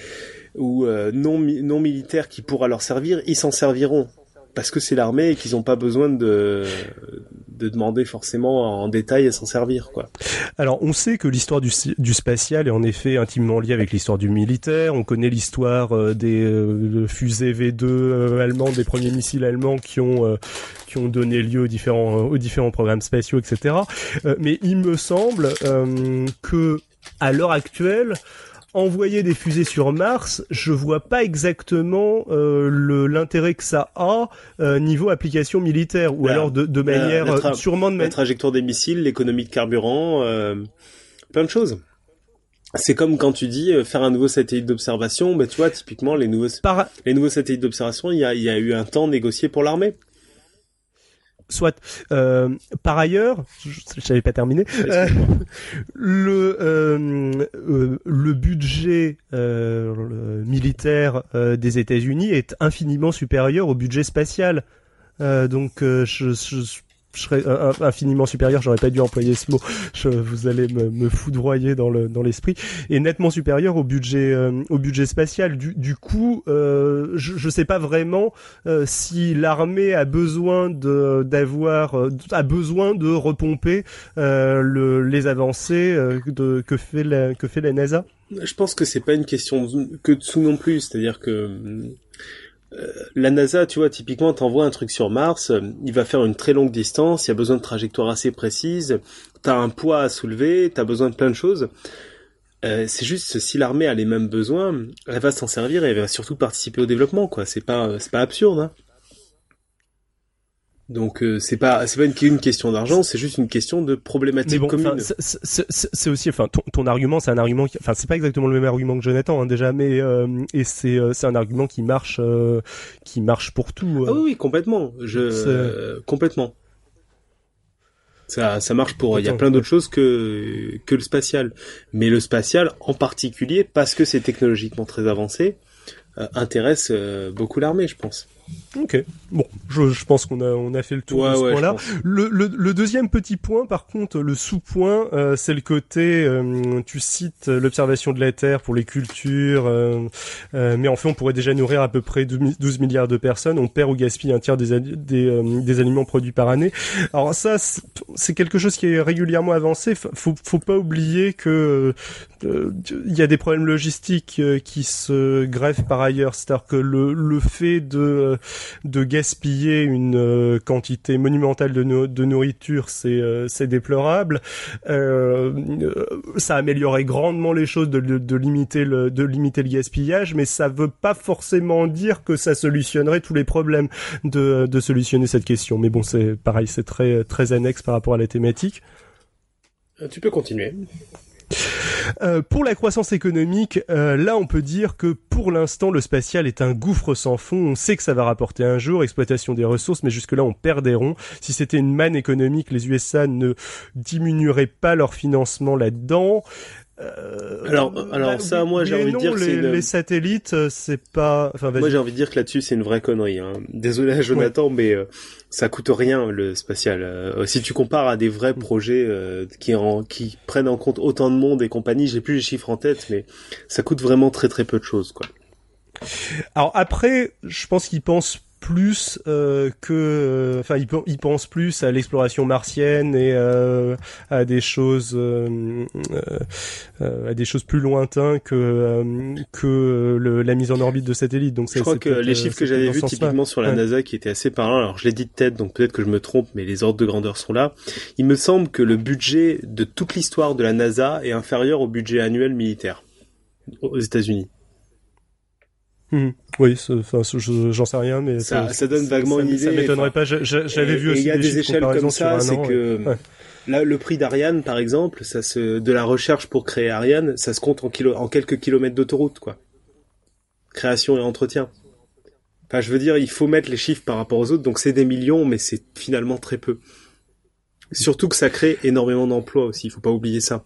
ou euh, non non militaire qui pourra leur servir, ils s'en serviront parce que c'est l'armée et qu'ils n'ont pas besoin de de demander forcément en détail à s'en servir quoi. Alors on sait que l'histoire du, spatial est en effet intimement liée avec l'histoire du militaire. On connaît l'histoire euh, des euh, fusées V2 euh, allemands, des premiers missiles allemands qui ont qui ont donné lieu aux différents aux différents programmes spatiaux, etc. mais il me semble que à l'heure actuelle, envoyer des fusées sur Mars, je vois pas exactement euh, l'intérêt que ça a euh, niveau application militaire ou alors de, de manière euh, sûrement de la trajectoire des missiles, l'économie de carburant, euh, plein de choses. C'est comme quand tu dis faire un nouveau satellite d'observation, bah tu vois typiquement les nouveaux les nouveaux satellites d'observation, il y a, y a eu un temps négocié pour l'armée. Soit. Euh, par ailleurs, je n'avais pas terminé. Euh, le euh, le budget militaire des États-Unis est infiniment supérieur au budget spatial. donc je, je, je serais infiniment supérieur, j'aurais pas dû employer ce mot. Je, vous allez me, me foudroyer dans le dans l'esprit et nettement supérieur au budget euh, au budget spatial. Du, du coup, euh, je, je sais pas vraiment euh, si l'armée a besoin de d'avoir a besoin de repomper le, les avancées de, que fait la que fait la NASA. Je pense que c'est pas une question que de sous non plus, c'est-à-dire que euh, la NASA, tu vois, typiquement, t'envoie un truc sur Mars, euh, il va faire une très longue distance, il y a besoin de trajectoires assez précises, t'as un poids à soulever, t'as besoin de plein de choses. Euh, c'est juste si l'armée a les mêmes besoins, elle va s'en servir et elle va surtout participer au développement, quoi. C'est pas, c'est pas absurde, hein. Donc euh, c'est pas c'est pas une, question d'argent, c'est juste une question de problématique commune. C'est aussi enfin ton, ton argument, c'est un argument qui enfin c'est pas exactement le même argument que Jonathan hein, déjà mais euh, et c'est euh, c'est un argument qui marche qui marche pour tout. Ah oui, complètement. Je complètement. Ça ça marche pour il y a plein d'autres choses que que le spatial. Mais le spatial en particulier parce que c'est technologiquement très avancé intéresse beaucoup l'armée, je pense. Ok, bon, je, je pense qu'on a on a fait le tour de ce point-là. Le, le, le, deuxième petit point, par contre, le sous-point, euh, c'est le côté, euh, tu cites l'observation de la Terre pour les cultures, euh, mais en fait, on pourrait déjà nourrir à peu près 12 milliards de personnes. On perd ou gaspille un tiers des, des, des aliments produits par année. Alors ça, c'est quelque chose qui est régulièrement avancé. Faut, faut pas oublier que il y a des problèmes logistiques qui se greffent par ailleurs. C'est-à-dire que le, le fait de de gaspiller une euh, quantité monumentale de, de nourriture, c'est euh, déplorable. Euh, ça améliorerait grandement les choses de, de, limiter le de limiter le gaspillage, mais ça veut pas forcément dire que ça solutionnerait tous les problèmes de de solutionner cette question. Mais bon, c'est pareil, c'est très très annexe par rapport à la thématique. Tu peux continuer. Euh, pour la croissance économique, euh, là on peut dire que pour l'instant le spatial est un gouffre sans fond. On sait que ça va rapporter un jour, exploitation des ressources, mais jusque-là on perd des ronds. Si c'était une manne économique, les USA ne diminueraient pas leur financement là-dedans. Euh, alors, alors bah, ça, moi, j'ai envie de dire que les, les satellites, euh, c'est pas. Enfin, moi, j'ai envie de dire que là-dessus, c'est une vraie connerie. Hein. Désolé, Jonathan, mais euh, ça coûte rien le spatial. Euh, si tu compares à des vrais mm. projets qui en, qui prennent en compte autant de monde et compagnie, j'ai plus les chiffres en tête, mais ça coûte vraiment très très peu de choses, quoi. Alors après, je pense qu'ils pensent plus euh, que euh, enfin il, il, pense plus à l'exploration martienne et euh, à des choses euh, à des choses plus lointains que que le, la mise en orbite de satellites. Donc je crois que les chiffres que j'avais vus typiquement sur la NASA qui étaient assez parlants alors je l'ai dit de tête donc peut-être que je me trompe mais les ordres de grandeur sont là. Il me semble que le budget de toute l'histoire de la NASA est inférieur au budget annuel militaire aux États-Unis Hmm. Oui, j'en sais rien, mais ça, ça, donne vaguement une idée. Ça m'étonnerait pas. J'avais vu aussi. Il y a des, échelles comme ça, c'est que là, le prix d'Ariane, par exemple, ça se, de la recherche pour créer Ariane, ça se compte en, kilo, en quelques kilomètres d'autoroute, quoi. Création et entretien. Enfin, je veux dire, il faut mettre les chiffres par rapport aux autres, donc c'est des millions, mais c'est finalement très peu. Surtout que ça crée énormément d'emplois aussi, il faut pas oublier ça.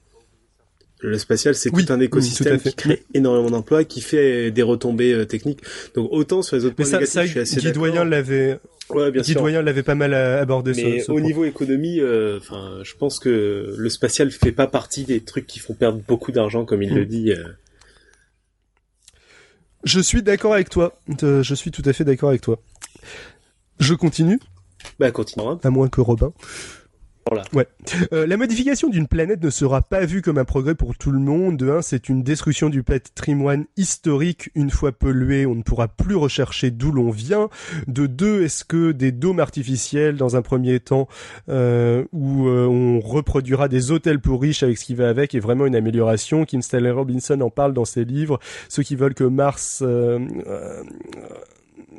Le spatial, c'est tout un écosystème qui crée énormément d'emplois, qui fait des retombées euh, techniques. Donc autant sur les autres points ça, négatifs, ça, je suis assez Guy Doyen l'avait. Ouais, bien Guy Doyen l'avait pas mal abordé. Mais au niveau économie, euh, enfin, je pense que le spatial fait pas partie des trucs qui font perdre beaucoup d'argent, comme il le mm. dit. Euh. Je suis d'accord avec toi. Je suis tout à fait d'accord avec toi. Je continue. Bah continue. À moins que Robin. Ouais. Euh, la modification d'une planète ne sera pas vue comme un progrès pour tout le monde. De un, c'est une destruction du patrimoine historique. Une fois pollué, on ne pourra plus rechercher d'où l'on vient. De deux, est-ce que des dômes artificiels, dans un premier temps, euh, où euh, on reproduira des hôtels pour riches avec ce qui va avec, est vraiment une amélioration? Kim Stanley Robinson en parle dans ses livres. Ceux qui veulent que Mars euh,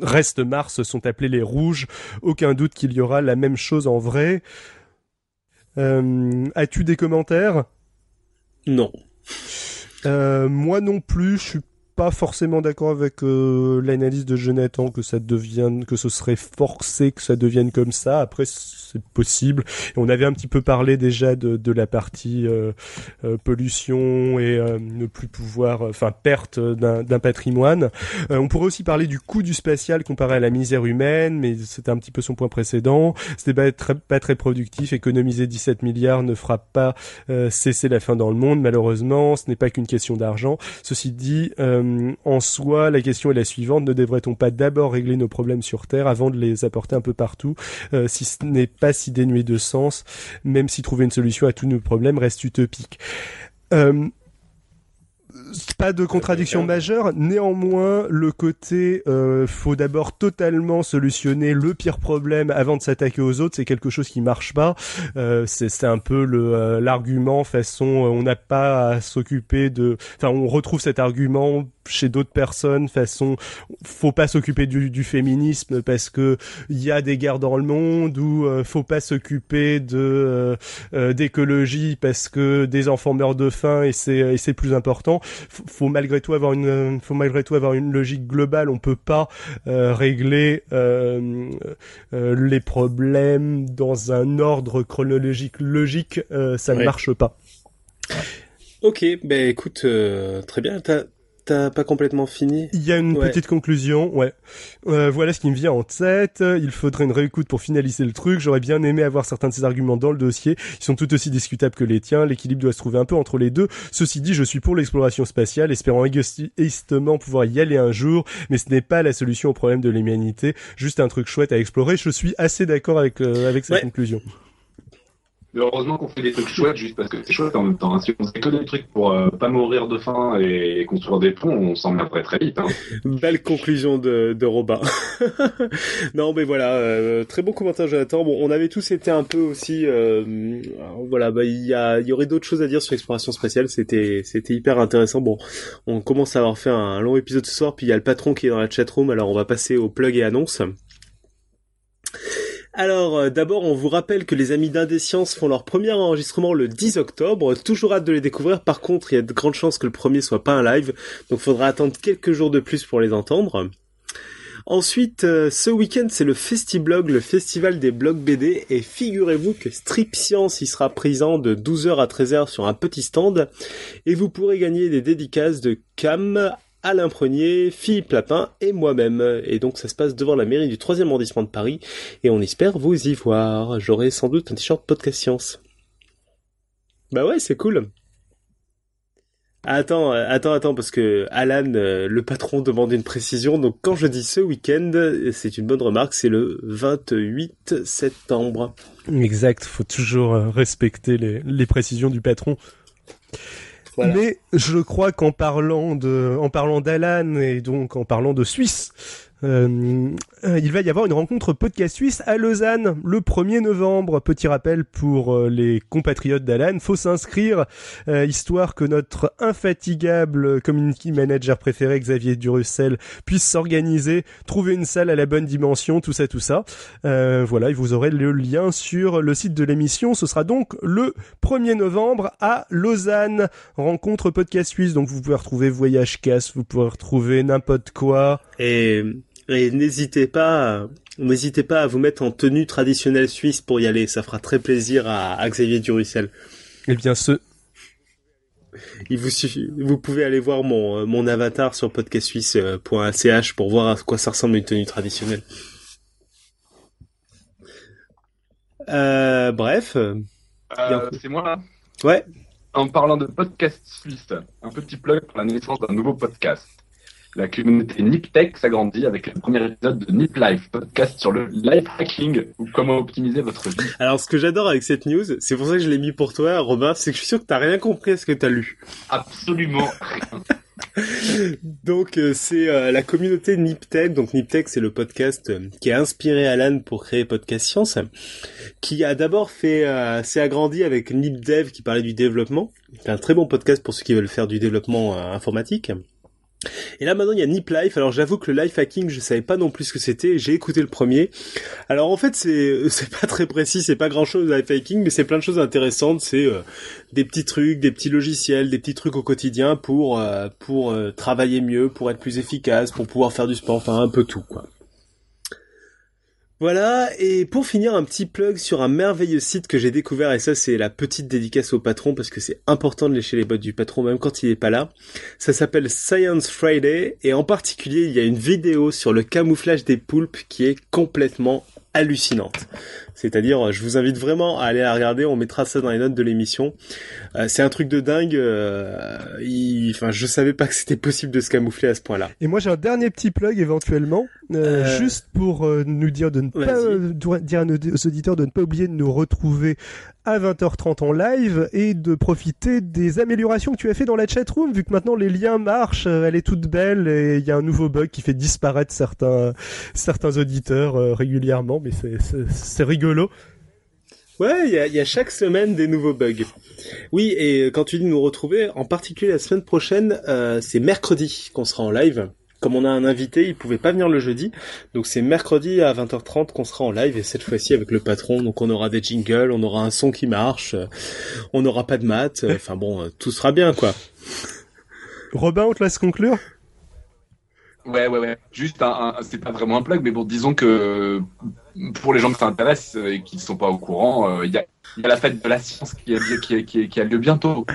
reste Mars sont appelés les rouges. Aucun doute qu'il y aura la même chose en vrai. Euh, as-tu des commentaires? Non. Euh, moi non plus, je suis pas forcément d'accord avec euh, l'analyse de Jonathan que ça devienne, que ce serait forcé que ça devienne comme ça. Après, c'est possible. Et on avait un petit peu parlé déjà de, de la partie euh, euh, pollution et ne plus pouvoir, enfin perte d'un patrimoine. on pourrait aussi parler du coût du spatial comparé à la misère humaine, mais c'était un petit peu son point précédent. C'était pas très, pas très productif. Économiser 17 milliards ne fera pas cesser la faim dans le monde, malheureusement. Ce n'est pas qu'une question d'argent. Ceci dit, euh, en soi, la question est la suivante ne devrait-on pas d'abord régler nos problèmes sur Terre avant de les apporter un peu partout euh, Si ce n'est pas si dénué de sens, même si trouver une solution à tous nos problèmes reste utopique. Euh, pas de contradiction majeure. Néanmoins, le côté euh, faut d'abord totalement solutionner le pire problème avant de s'attaquer aux autres, c'est quelque chose qui marche pas. Euh, c'est un peu euh, l'argument façon euh, on n'a pas à s'occuper de. Enfin, on retrouve cet argument chez d'autres personnes façon faut pas s'occuper du, du, féminisme parce que il y a des guerres dans le monde ou euh, faut pas s'occuper de d'écologie parce que des enfants meurent de faim et c'est c'est plus important faut malgré tout avoir une, faut malgré tout avoir une logique globale. On peut pas euh, régler euh, euh, les problèmes dans un ordre chronologique logique. ça ne marche pas. Ok, ben écoute, très bien. T'as pas complètement fini Il y a une petite conclusion, ouais. Euh, voilà ce qui me vient en tête. Il faudrait une réécoute pour finaliser le truc. J'aurais bien aimé avoir certains de ces arguments dans le dossier. Ils sont tout aussi discutables que les tiens. L'équilibre doit se trouver un peu entre les deux. Ceci dit, je suis pour l'exploration spatiale, espérant égoïstement pouvoir y aller un jour, mais ce n'est pas la solution au problème de l'humanité. Juste un truc chouette à explorer. Je suis assez d'accord avec euh, avec cette conclusion heureusement qu'on fait des trucs chouettes juste parce que c'est chouette en même temps. Hein. Si on faisait que des trucs pour euh, pas mourir de faim et construire des ponts, on s'en mettrait très vite. Hein. Belle conclusion de, de Robin. non, mais voilà, euh, très bon commentaire, Jonathan. Bon, on avait tous été un peu aussi, euh, voilà, bah il y a, y aurait d'autres choses à dire sur l'exploration spatiale. C'était, c'était hyper intéressant. Bon, on commence à avoir fait un long épisode ce soir, puis il y a le patron qui est dans la chatroom. Alors on va passer au plug et annonce. Alors, euh, d'abord, on vous rappelle que les amis d'Indescience font leur premier enregistrement le 10 octobre. Toujours hâte de les découvrir. Par contre, il y a de grandes chances que le premier soit pas un live. Donc, faudra attendre quelques jours de plus pour les entendre. Ensuite, euh, ce week-end, c'est le Festiblog, le festival des blogs BD, et figurez-vous que Strip Science y sera présent de 12h à 13h sur un petit stand, et vous pourrez gagner des dédicaces de Cam, Alain Prenier, Philippe Lapin et moi-même. Et donc ça se passe devant la mairie du 3e arrondissement de Paris et on espère vous y voir. J'aurai sans doute un t-shirt podcast science. Bah ouais, c'est cool. Attends, attends, attends, parce que Alan, euh, le patron, demande une précision. Donc quand je dis ce week-end, c'est une bonne remarque, c'est le 28 septembre. Exact, faut toujours euh, respecter les, les précisions du patron. Mais je crois qu'en parlant de, en parlant d'Alan et donc en parlant de Suisse, euh, euh, il va y avoir une rencontre podcast suisse à Lausanne le 1er novembre. Petit rappel pour euh, les compatriotes d'Alan, faut s'inscrire histoire que notre infatigable community manager préféré Xavier Durussel puisse s'organiser, trouver une salle à la bonne dimension, tout ça, tout ça. voilà, et vous aurez le lien sur le site de l'émission. Ce sera donc le 1er novembre à Lausanne, rencontre podcast suisse. Donc vous pouvez retrouver Voyage Casse, vous pouvez retrouver n'importe quoi. Et et n'hésitez pas, n'hésitez pas à vous mettre en tenue traditionnelle suisse pour y aller. Ça fera très plaisir à, Xavier Durussel. Eh bien, ce, il vous suffit, vous pouvez aller voir mon, euh, mon avatar sur podcastsuisse.ch pour voir à quoi ça ressemble une tenue traditionnelle. Euh, bref. Euh, c'est moi là? Ouais. En parlant de podcast suisse, un petit plug pour la naissance d'un nouveau podcast. La communauté NipTech s'agrandit avec le premier épisode de Nip Life, podcast sur le life hacking ou comment optimiser votre vie. Alors, ce que j'adore avec cette news, c'est pour ça que je l'ai mis pour toi, Robin, c'est que je suis sûr que t'as rien compris à ce que t'as lu. Absolument rien. donc euh, c'est euh, la communauté Niptech. Donc Niptech c'est le podcast euh, qui a inspiré Alan pour créer Podcast Science, qui a d'abord fait s'est agrandi avec NipDev qui parlait du développement. C'est un très bon podcast pour ceux qui veulent faire du développement informatique. Et là maintenant il y a Nip Life. Alors j'avoue que le life hacking je savais pas non plus ce que c'était. J'ai écouté le premier. Alors en fait c'est c'est pas très précis, c'est pas grand chose life hacking, mais c'est plein de choses intéressantes. C'est euh, des petits trucs, des petits logiciels, des petits trucs au quotidien pour euh, pour euh, travailler mieux, pour être plus efficace, pour pouvoir faire du sport, enfin un peu tout quoi. Voilà, et pour finir, un petit plug sur un merveilleux site que j'ai découvert, et ça c'est la petite dédicace au patron, parce que c'est important de lécher les bottes du patron, même quand il n'est pas là. Ça s'appelle Science Friday, et en particulier, il y a une vidéo sur le camouflage des poulpes qui est complètement hallucinante. C'est-à-dire, je vous invite vraiment à aller la regarder. On mettra ça dans les notes de l'émission. Euh, c'est un truc de dingue. Euh, enfin, je savais pas que c'était possible de se camoufler à ce point-là. Et moi, j'ai un dernier petit plug éventuellement, euh, juste pour nous dire de ne pas dire à nos auditeurs de ne pas oublier de nous retrouver à 20h30 en live et de profiter des améliorations que tu as fait dans la chatroom vu que maintenant les liens marchent, elle est toute belle et il y a un nouveau bug qui fait disparaître certains certains auditeurs régulièrement mais c'est rigolo. Ouais, il y a, chaque semaine des nouveaux bugs. Oui, et quand tu dis nous retrouver, en particulier la semaine prochaine, euh, c'est mercredi qu'on sera en live. Comme on a un invité, il pouvait pas venir le jeudi, donc c'est mercredi à 20h30 qu'on sera en live et cette fois-ci avec le patron. Donc on aura des jingles, on aura un son qui marche, euh, on n'aura pas de maths. Euh, enfin bon, tout sera bien quoi. Robin, on te laisse conclure? Ouais, ouais, ouais. Juste, un, c'est pas vraiment un plug, mais bon, disons que pour les gens qui s'intéressent et qui ne sont pas au courant, euh, il y, a, y, a, la fête de la science qui a, qui qui qui a lieu bientôt.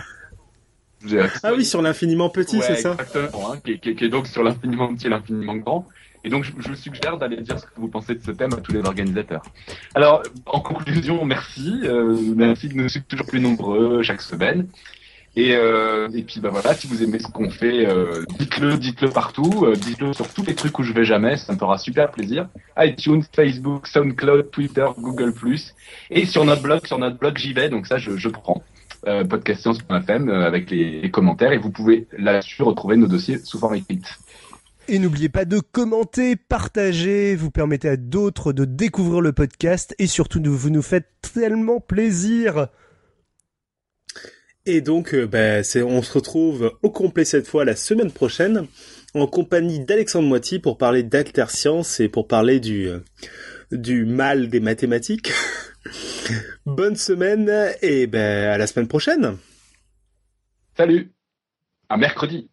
Ah oui, sur l'infiniment petit, c'est ça Exactement, hein, qui, qui, est donc sur l'infiniment petit et l'infiniment grand. Et donc, je, je vous suggère d'aller dire ce que vous pensez de ce thème à tous les organisateurs. Alors, en conclusion, merci. Euh, merci de nous suivre toujours plus nombreux chaque semaine. Et, euh, et puis bah voilà, si vous aimez ce qu'on fait, euh, dites-le, dites-le partout, dites-le sur tous les trucs où je vais jamais, ça me fera super plaisir. iTunes, Facebook, SoundCloud, Twitter, Google+, et sur notre blog, sur notre blog j'y vais, donc ça je, je prends. Euh, podcastscience.fm euh, avec les, les, commentaires et vous pouvez là-dessus retrouver nos dossiers sous forme écrite. Et n'oubliez pas de commenter, partager, vous permettez à d'autres de découvrir le podcast et surtout vous nous faites tellement plaisir. Et donc, euh, bah, on se retrouve au complet cette fois la semaine prochaine en compagnie d'Alexandre Moiti pour parler d'alterscience et pour parler du, euh, du mal des mathématiques. Bonne semaine et ben à la semaine prochaine. Salut. À mercredi.